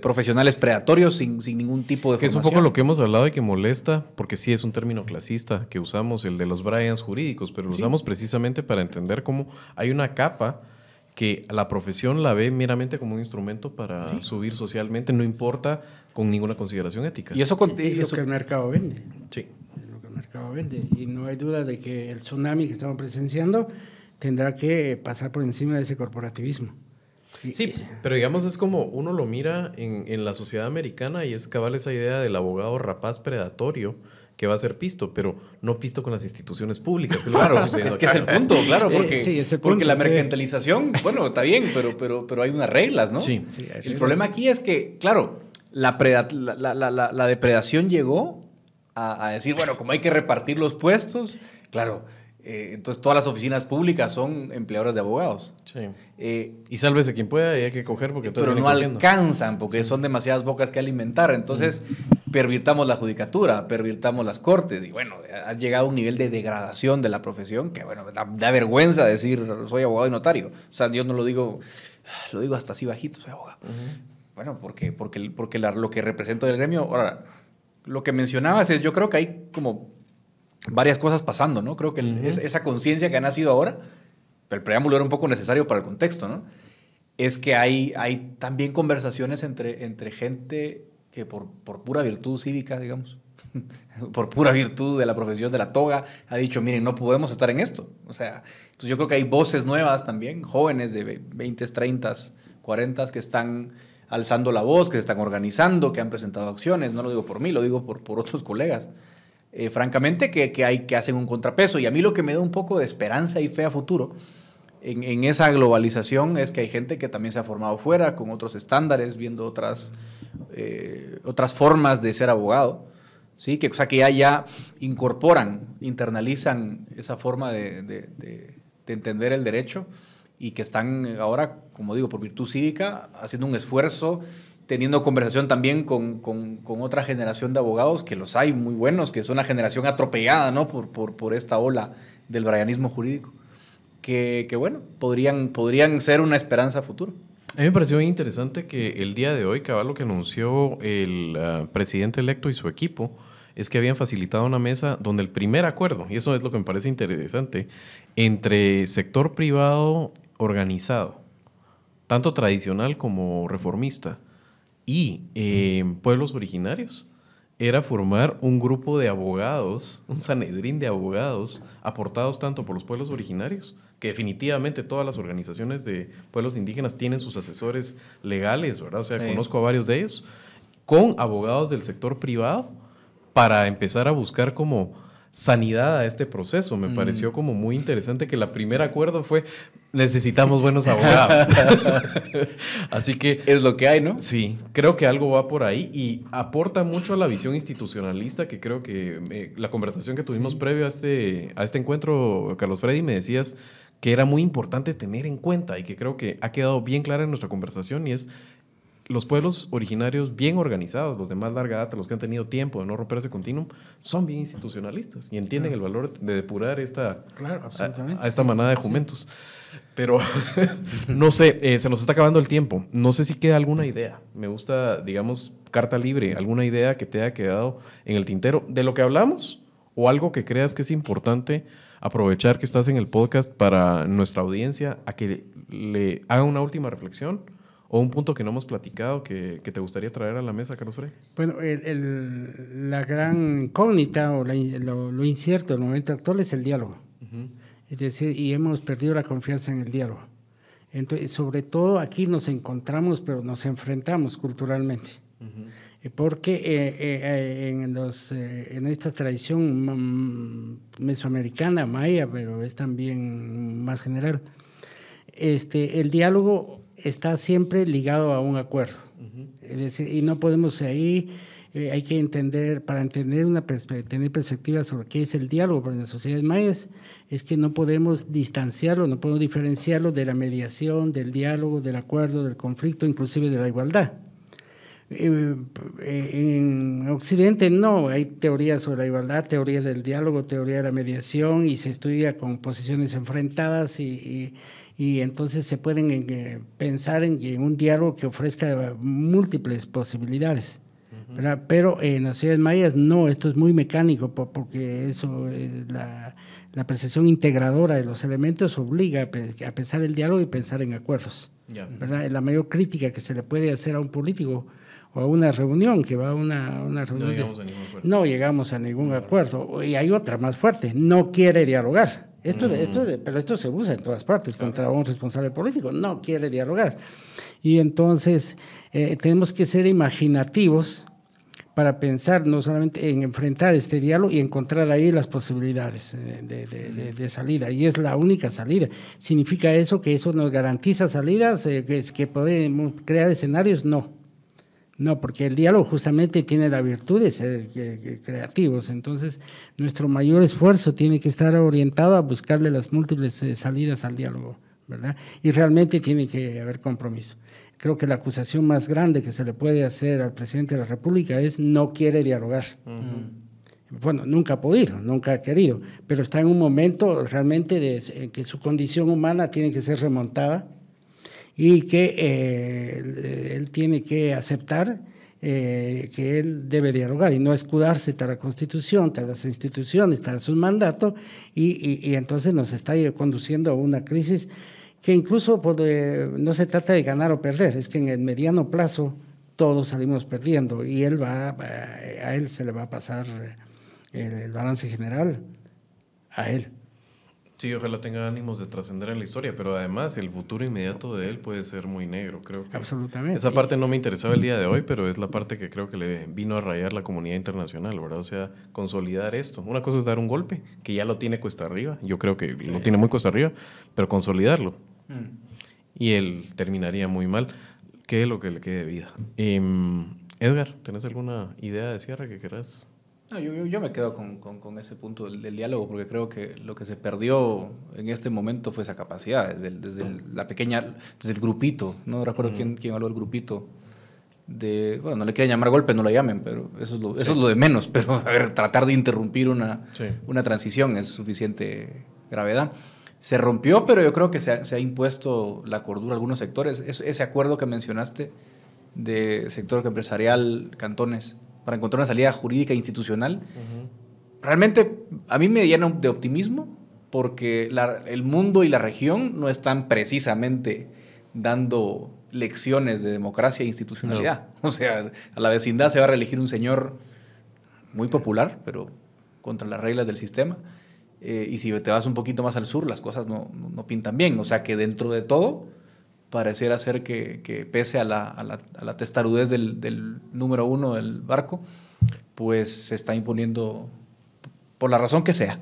profesionales predatorios sin, sin, ningún tipo de que Es un poco lo que hemos hablado y que molesta, porque sí es un término clasista que usamos, el de los Bryans jurídicos, pero lo usamos precisamente para entender cómo hay una capa que la profesión la ve meramente como un instrumento para subir socialmente, no importa con ninguna consideración ética. Y eso, es lo que el mercado vende. Sí. Es lo que el mercado vende. Y no hay duda de que el tsunami que estamos presenciando tendrá que pasar por encima de ese corporativismo. Sí, pero digamos es como uno lo mira en, en la sociedad americana y es cabal esa idea del abogado rapaz predatorio que va a ser pisto, pero no pisto con las instituciones públicas. claro, es que es el punto, claro, porque, porque la mercantilización, bueno, está bien, pero, pero, pero hay unas reglas, ¿no? Sí. el problema aquí es que, claro, la, la, depredación llegó a, a, decir, bueno, como hay que repartir los puestos, claro, eh, entonces todas las oficinas públicas son empleadoras de abogados. Sí. Eh, y sálvese quien pueda y hay que coger porque todo Pero no alcanzan porque son demasiadas bocas que alimentar. Entonces pervirtamos la judicatura, pervirtamos las cortes y bueno, ha llegado a un nivel de degradación de la profesión que bueno, da, vergüenza decir soy abogado y notario. O sea, yo no lo digo, lo digo hasta así bajito, soy abogado. Bueno, porque, porque, porque lo que represento del gremio, ahora, lo que mencionabas es, yo creo que hay como varias cosas pasando, ¿no? Creo que esa conciencia que ha nacido ahora, el preámbulo era un poco necesario para el contexto, ¿no? Es que hay, hay también conversaciones entre, entre gente que por, por pura virtud cívica, digamos, por pura virtud de la profesión de la toga, ha dicho, miren, no podemos estar en esto. O sea, entonces yo creo que hay voces nuevas también, jóvenes de 20, 30, 40 que están alzando la voz, que se están organizando, que han presentado acciones. No lo digo por mí, lo digo por, por otros colegas. Eh, francamente, que, que, hay, que hacen un contrapeso. Y a mí lo que me da un poco de esperanza y fe a futuro en, en, esa globalización es que hay gente que también se ha formado fuera, con otros estándares, viendo otras, eh, otras formas de ser abogado. ¿sí? Que, o sea, que ya, ya incorporan, internalizan esa forma de, de, de, de entender el derecho y que están ahora, como digo, por virtud cívica, haciendo un esfuerzo teniendo conversación también con, con, con, otra generación de abogados, que los hay muy buenos, que es una generación atropellada ¿no? por, por, por esta ola del brianismo jurídico, que, que, bueno, podrían, podrían ser una esperanza futuro. A mí me pareció interesante que el día de hoy, cabal, lo que anunció el ah, presidente electo y su equipo, es que habían facilitado una mesa donde el primer acuerdo, y eso es lo que me parece interesante, entre sector privado organizado, tanto tradicional como reformista, y eh, pueblos originarios, era formar un grupo de abogados, un sanedrín de abogados, aportados tanto por los pueblos originarios, que definitivamente todas las organizaciones de pueblos indígenas tienen sus asesores legales, ¿verdad? O sea, conozco a varios de ellos, con abogados del sector privado para empezar a buscar como sanidad a este proceso. Me mm. pareció como muy interesante que el primer acuerdo fue necesitamos buenos abogados. Así que es lo que hay, ¿no? Sí, creo que algo va por ahí y aporta mucho a la visión institucionalista que creo que eh, la conversación que tuvimos previo a este, a este encuentro, Carlos Freddy, me decías que era muy importante tener en cuenta y que creo que ha quedado bien clara en nuestra conversación y es los pueblos originarios bien organizados, los de más larga data, los que han tenido tiempo de no romper ese continuum, son bien institucionalistas y entienden el valor de depurar esta, a, esta manada de jumentos. Pero no sé, eh, se nos está acabando el tiempo. No sé si queda alguna idea. Me gusta, digamos, carta libre, alguna idea que te haya quedado en el tintero de lo que hablamos o algo que creas que es importante aprovechar que estás en el podcast para nuestra audiencia a que le haga una última reflexión ¿O un punto que no hemos platicado que, te gustaría traer a la mesa, Carlos Frey? Bueno, la gran incógnita o lo, incierto del momento actual es el diálogo. Es decir, y hemos perdido la confianza en el diálogo. Entonces, sobre todo aquí nos encontramos, pero nos enfrentamos culturalmente. Eh, porque eh, eh, en, los, en esta tradición mesoamericana, maya, pero es también más general, este, el diálogo está siempre ligado a un acuerdo. y no podemos ahí, eh, hay que entender, para entender una tener perspectiva sobre qué es el diálogo para las sociedades mayas, es que no podemos distanciarlo, no podemos diferenciarlo de la mediación, del diálogo, del acuerdo, del conflicto, inclusive de la igualdad. Eh, en Occidente no, hay teorías sobre la igualdad, teoría del diálogo, teoría de la mediación y se estudia con posiciones enfrentadas y y entonces se pueden eh, pensar en, un diálogo que ofrezca múltiples posibilidades. Pero en las ciudades mayas no, esto es muy mecánico porque eso, eh, la, la, percepción integradora de los elementos obliga a, pensar el diálogo y pensar en acuerdos. ¿verdad? La mayor crítica que se le puede hacer a un político o a una reunión, que va a una, una reunión. No llegamos, a ningún acuerdo. no llegamos a ningún acuerdo. Y hay otra más fuerte, no quiere dialogar. Esto, esto, pero esto se usa en todas partes contra un responsable político, no quiere dialogar. Y entonces eh, tenemos que ser imaginativos para pensar no solamente en enfrentar este diálogo y encontrar ahí las posibilidades eh, de, de, salida. Y es la única salida. ¿Significa eso que eso nos garantiza salidas, eh, que, que podemos crear escenarios? No. No, porque el diálogo justamente tiene la virtud de ser creativos. Entonces, nuestro mayor esfuerzo tiene que estar orientado a buscarle las múltiples eh, salidas al diálogo, ¿verdad? Y realmente tiene que haber compromiso. Creo que la acusación más grande que se le puede hacer al presidente de la República es no quiere dialogar. Bueno, nunca ha podido, nunca ha querido, pero está en un momento realmente de que su condición humana tiene que ser remontada y que eh, él tiene que aceptar eh, que él debe dialogar y no escudarse tras la Constitución, tras las instituciones, tras su mandato, y, entonces nos está conduciendo a una crisis que incluso no se trata de ganar o perder, es que en el mediano plazo todos salimos perdiendo y él va, a él se le va a pasar el balance general, a él. Sí, ojalá tenga ánimos de trascender en la historia, pero además el futuro inmediato de él puede ser muy negro, creo que. Absolutamente. Esa parte no me interesaba el día de hoy, pero es la parte que creo que le vino a rayar la comunidad internacional, ¿verdad? O sea, consolidar esto. Una cosa es dar un golpe, que ya lo tiene cuesta arriba, yo creo que lo tiene muy cuesta arriba, pero consolidarlo. Mm. Y él terminaría muy mal. ¿Qué es lo que le quede de vida? Em, Edgar, ¿tenés alguna idea de cierre que querás? No, yo, yo, me quedo con, con, ese punto del, diálogo porque creo que lo que se perdió en este momento fue esa capacidad, desde, desde la pequeña, desde el grupito, no recuerdo quién, quién habló del grupito, de, bueno, no le quieren llamar golpe, no lo llamen, pero eso es lo, eso es lo de menos, pero a ver, tratar de interrumpir una, una transición es suficiente gravedad. Se rompió, pero yo creo que se ha, se ha impuesto la cordura a algunos sectores. ese acuerdo que mencionaste de sector empresarial, cantones, para encontrar una salida jurídica e institucional, realmente a mí me llena de optimismo porque el mundo y la región no están precisamente dando lecciones de democracia e institucionalidad. O sea, a la vecindad se va a reelegir un señor muy popular, pero contra las reglas del sistema. Eh, y si te vas un poquito más al sur, las cosas no, no, pintan bien. O sea que dentro de todo, pareciera ser que, que pese a la, a la, a la testarudez del, del, número uno del barco, pues se está imponiendo, por la razón que sea,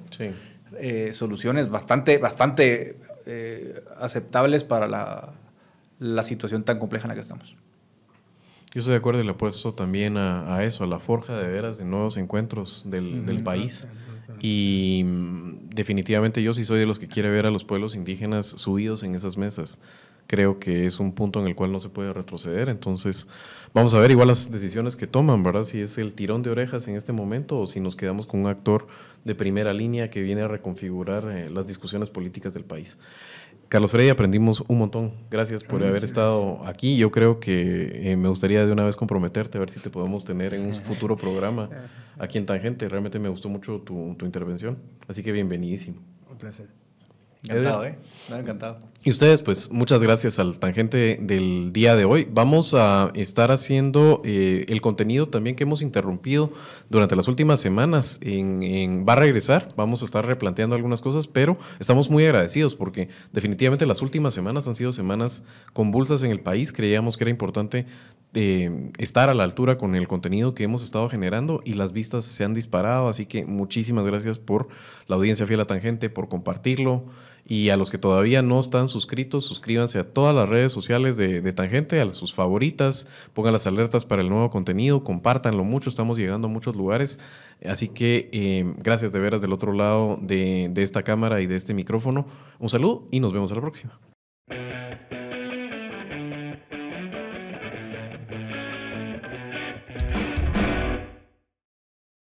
eh, soluciones bastante, bastante eh, aceptables para la, la situación tan compleja en la que estamos. Yo estoy de acuerdo y le apuesto también a, a, eso, a la forja de veras de nuevos encuentros del, del país. Y mm, definitivamente yo sí soy de los que quiere ver a los pueblos indígenas subidos en esas mesas. Creo que es un punto en el cual no se puede retroceder. Entonces, vamos a ver igual las decisiones que toman, ¿verdad? Si es el tirón de orejas en este momento o si nos quedamos con un actor de primera línea que viene a reconfigurar eh, las discusiones políticas del país. Carlos Freddy, aprendimos un montón. Gracias por haber estado aquí. Yo creo que eh, me gustaría de una vez comprometerte a ver si te podemos tener en un futuro programa aquí en Tangente. Realmente me gustó mucho tu, tu intervención. Así que bienvenidísimo. Un placer. Encantado, ¿eh? encantado. Y ustedes, pues muchas gracias al tangente del día de hoy. Vamos a estar haciendo eh, el contenido también que hemos interrumpido durante las últimas semanas. En, va a regresar, vamos a estar replanteando algunas cosas, pero estamos muy agradecidos porque definitivamente las últimas semanas han sido semanas convulsas en el país. Creíamos que era importante eh, estar a la altura con el contenido que hemos estado generando y las vistas se han disparado. Así que muchísimas gracias por la audiencia fiel a tangente, por compartirlo. Y a los que todavía no están suscritos, suscríbanse a todas las redes sociales de, Tangente, a sus favoritas, pongan las alertas para el nuevo contenido, compártanlo mucho, estamos llegando a muchos lugares. Así que eh, gracias de veras del otro lado de esta cámara y de este micrófono. Un saludo y nos vemos a la próxima.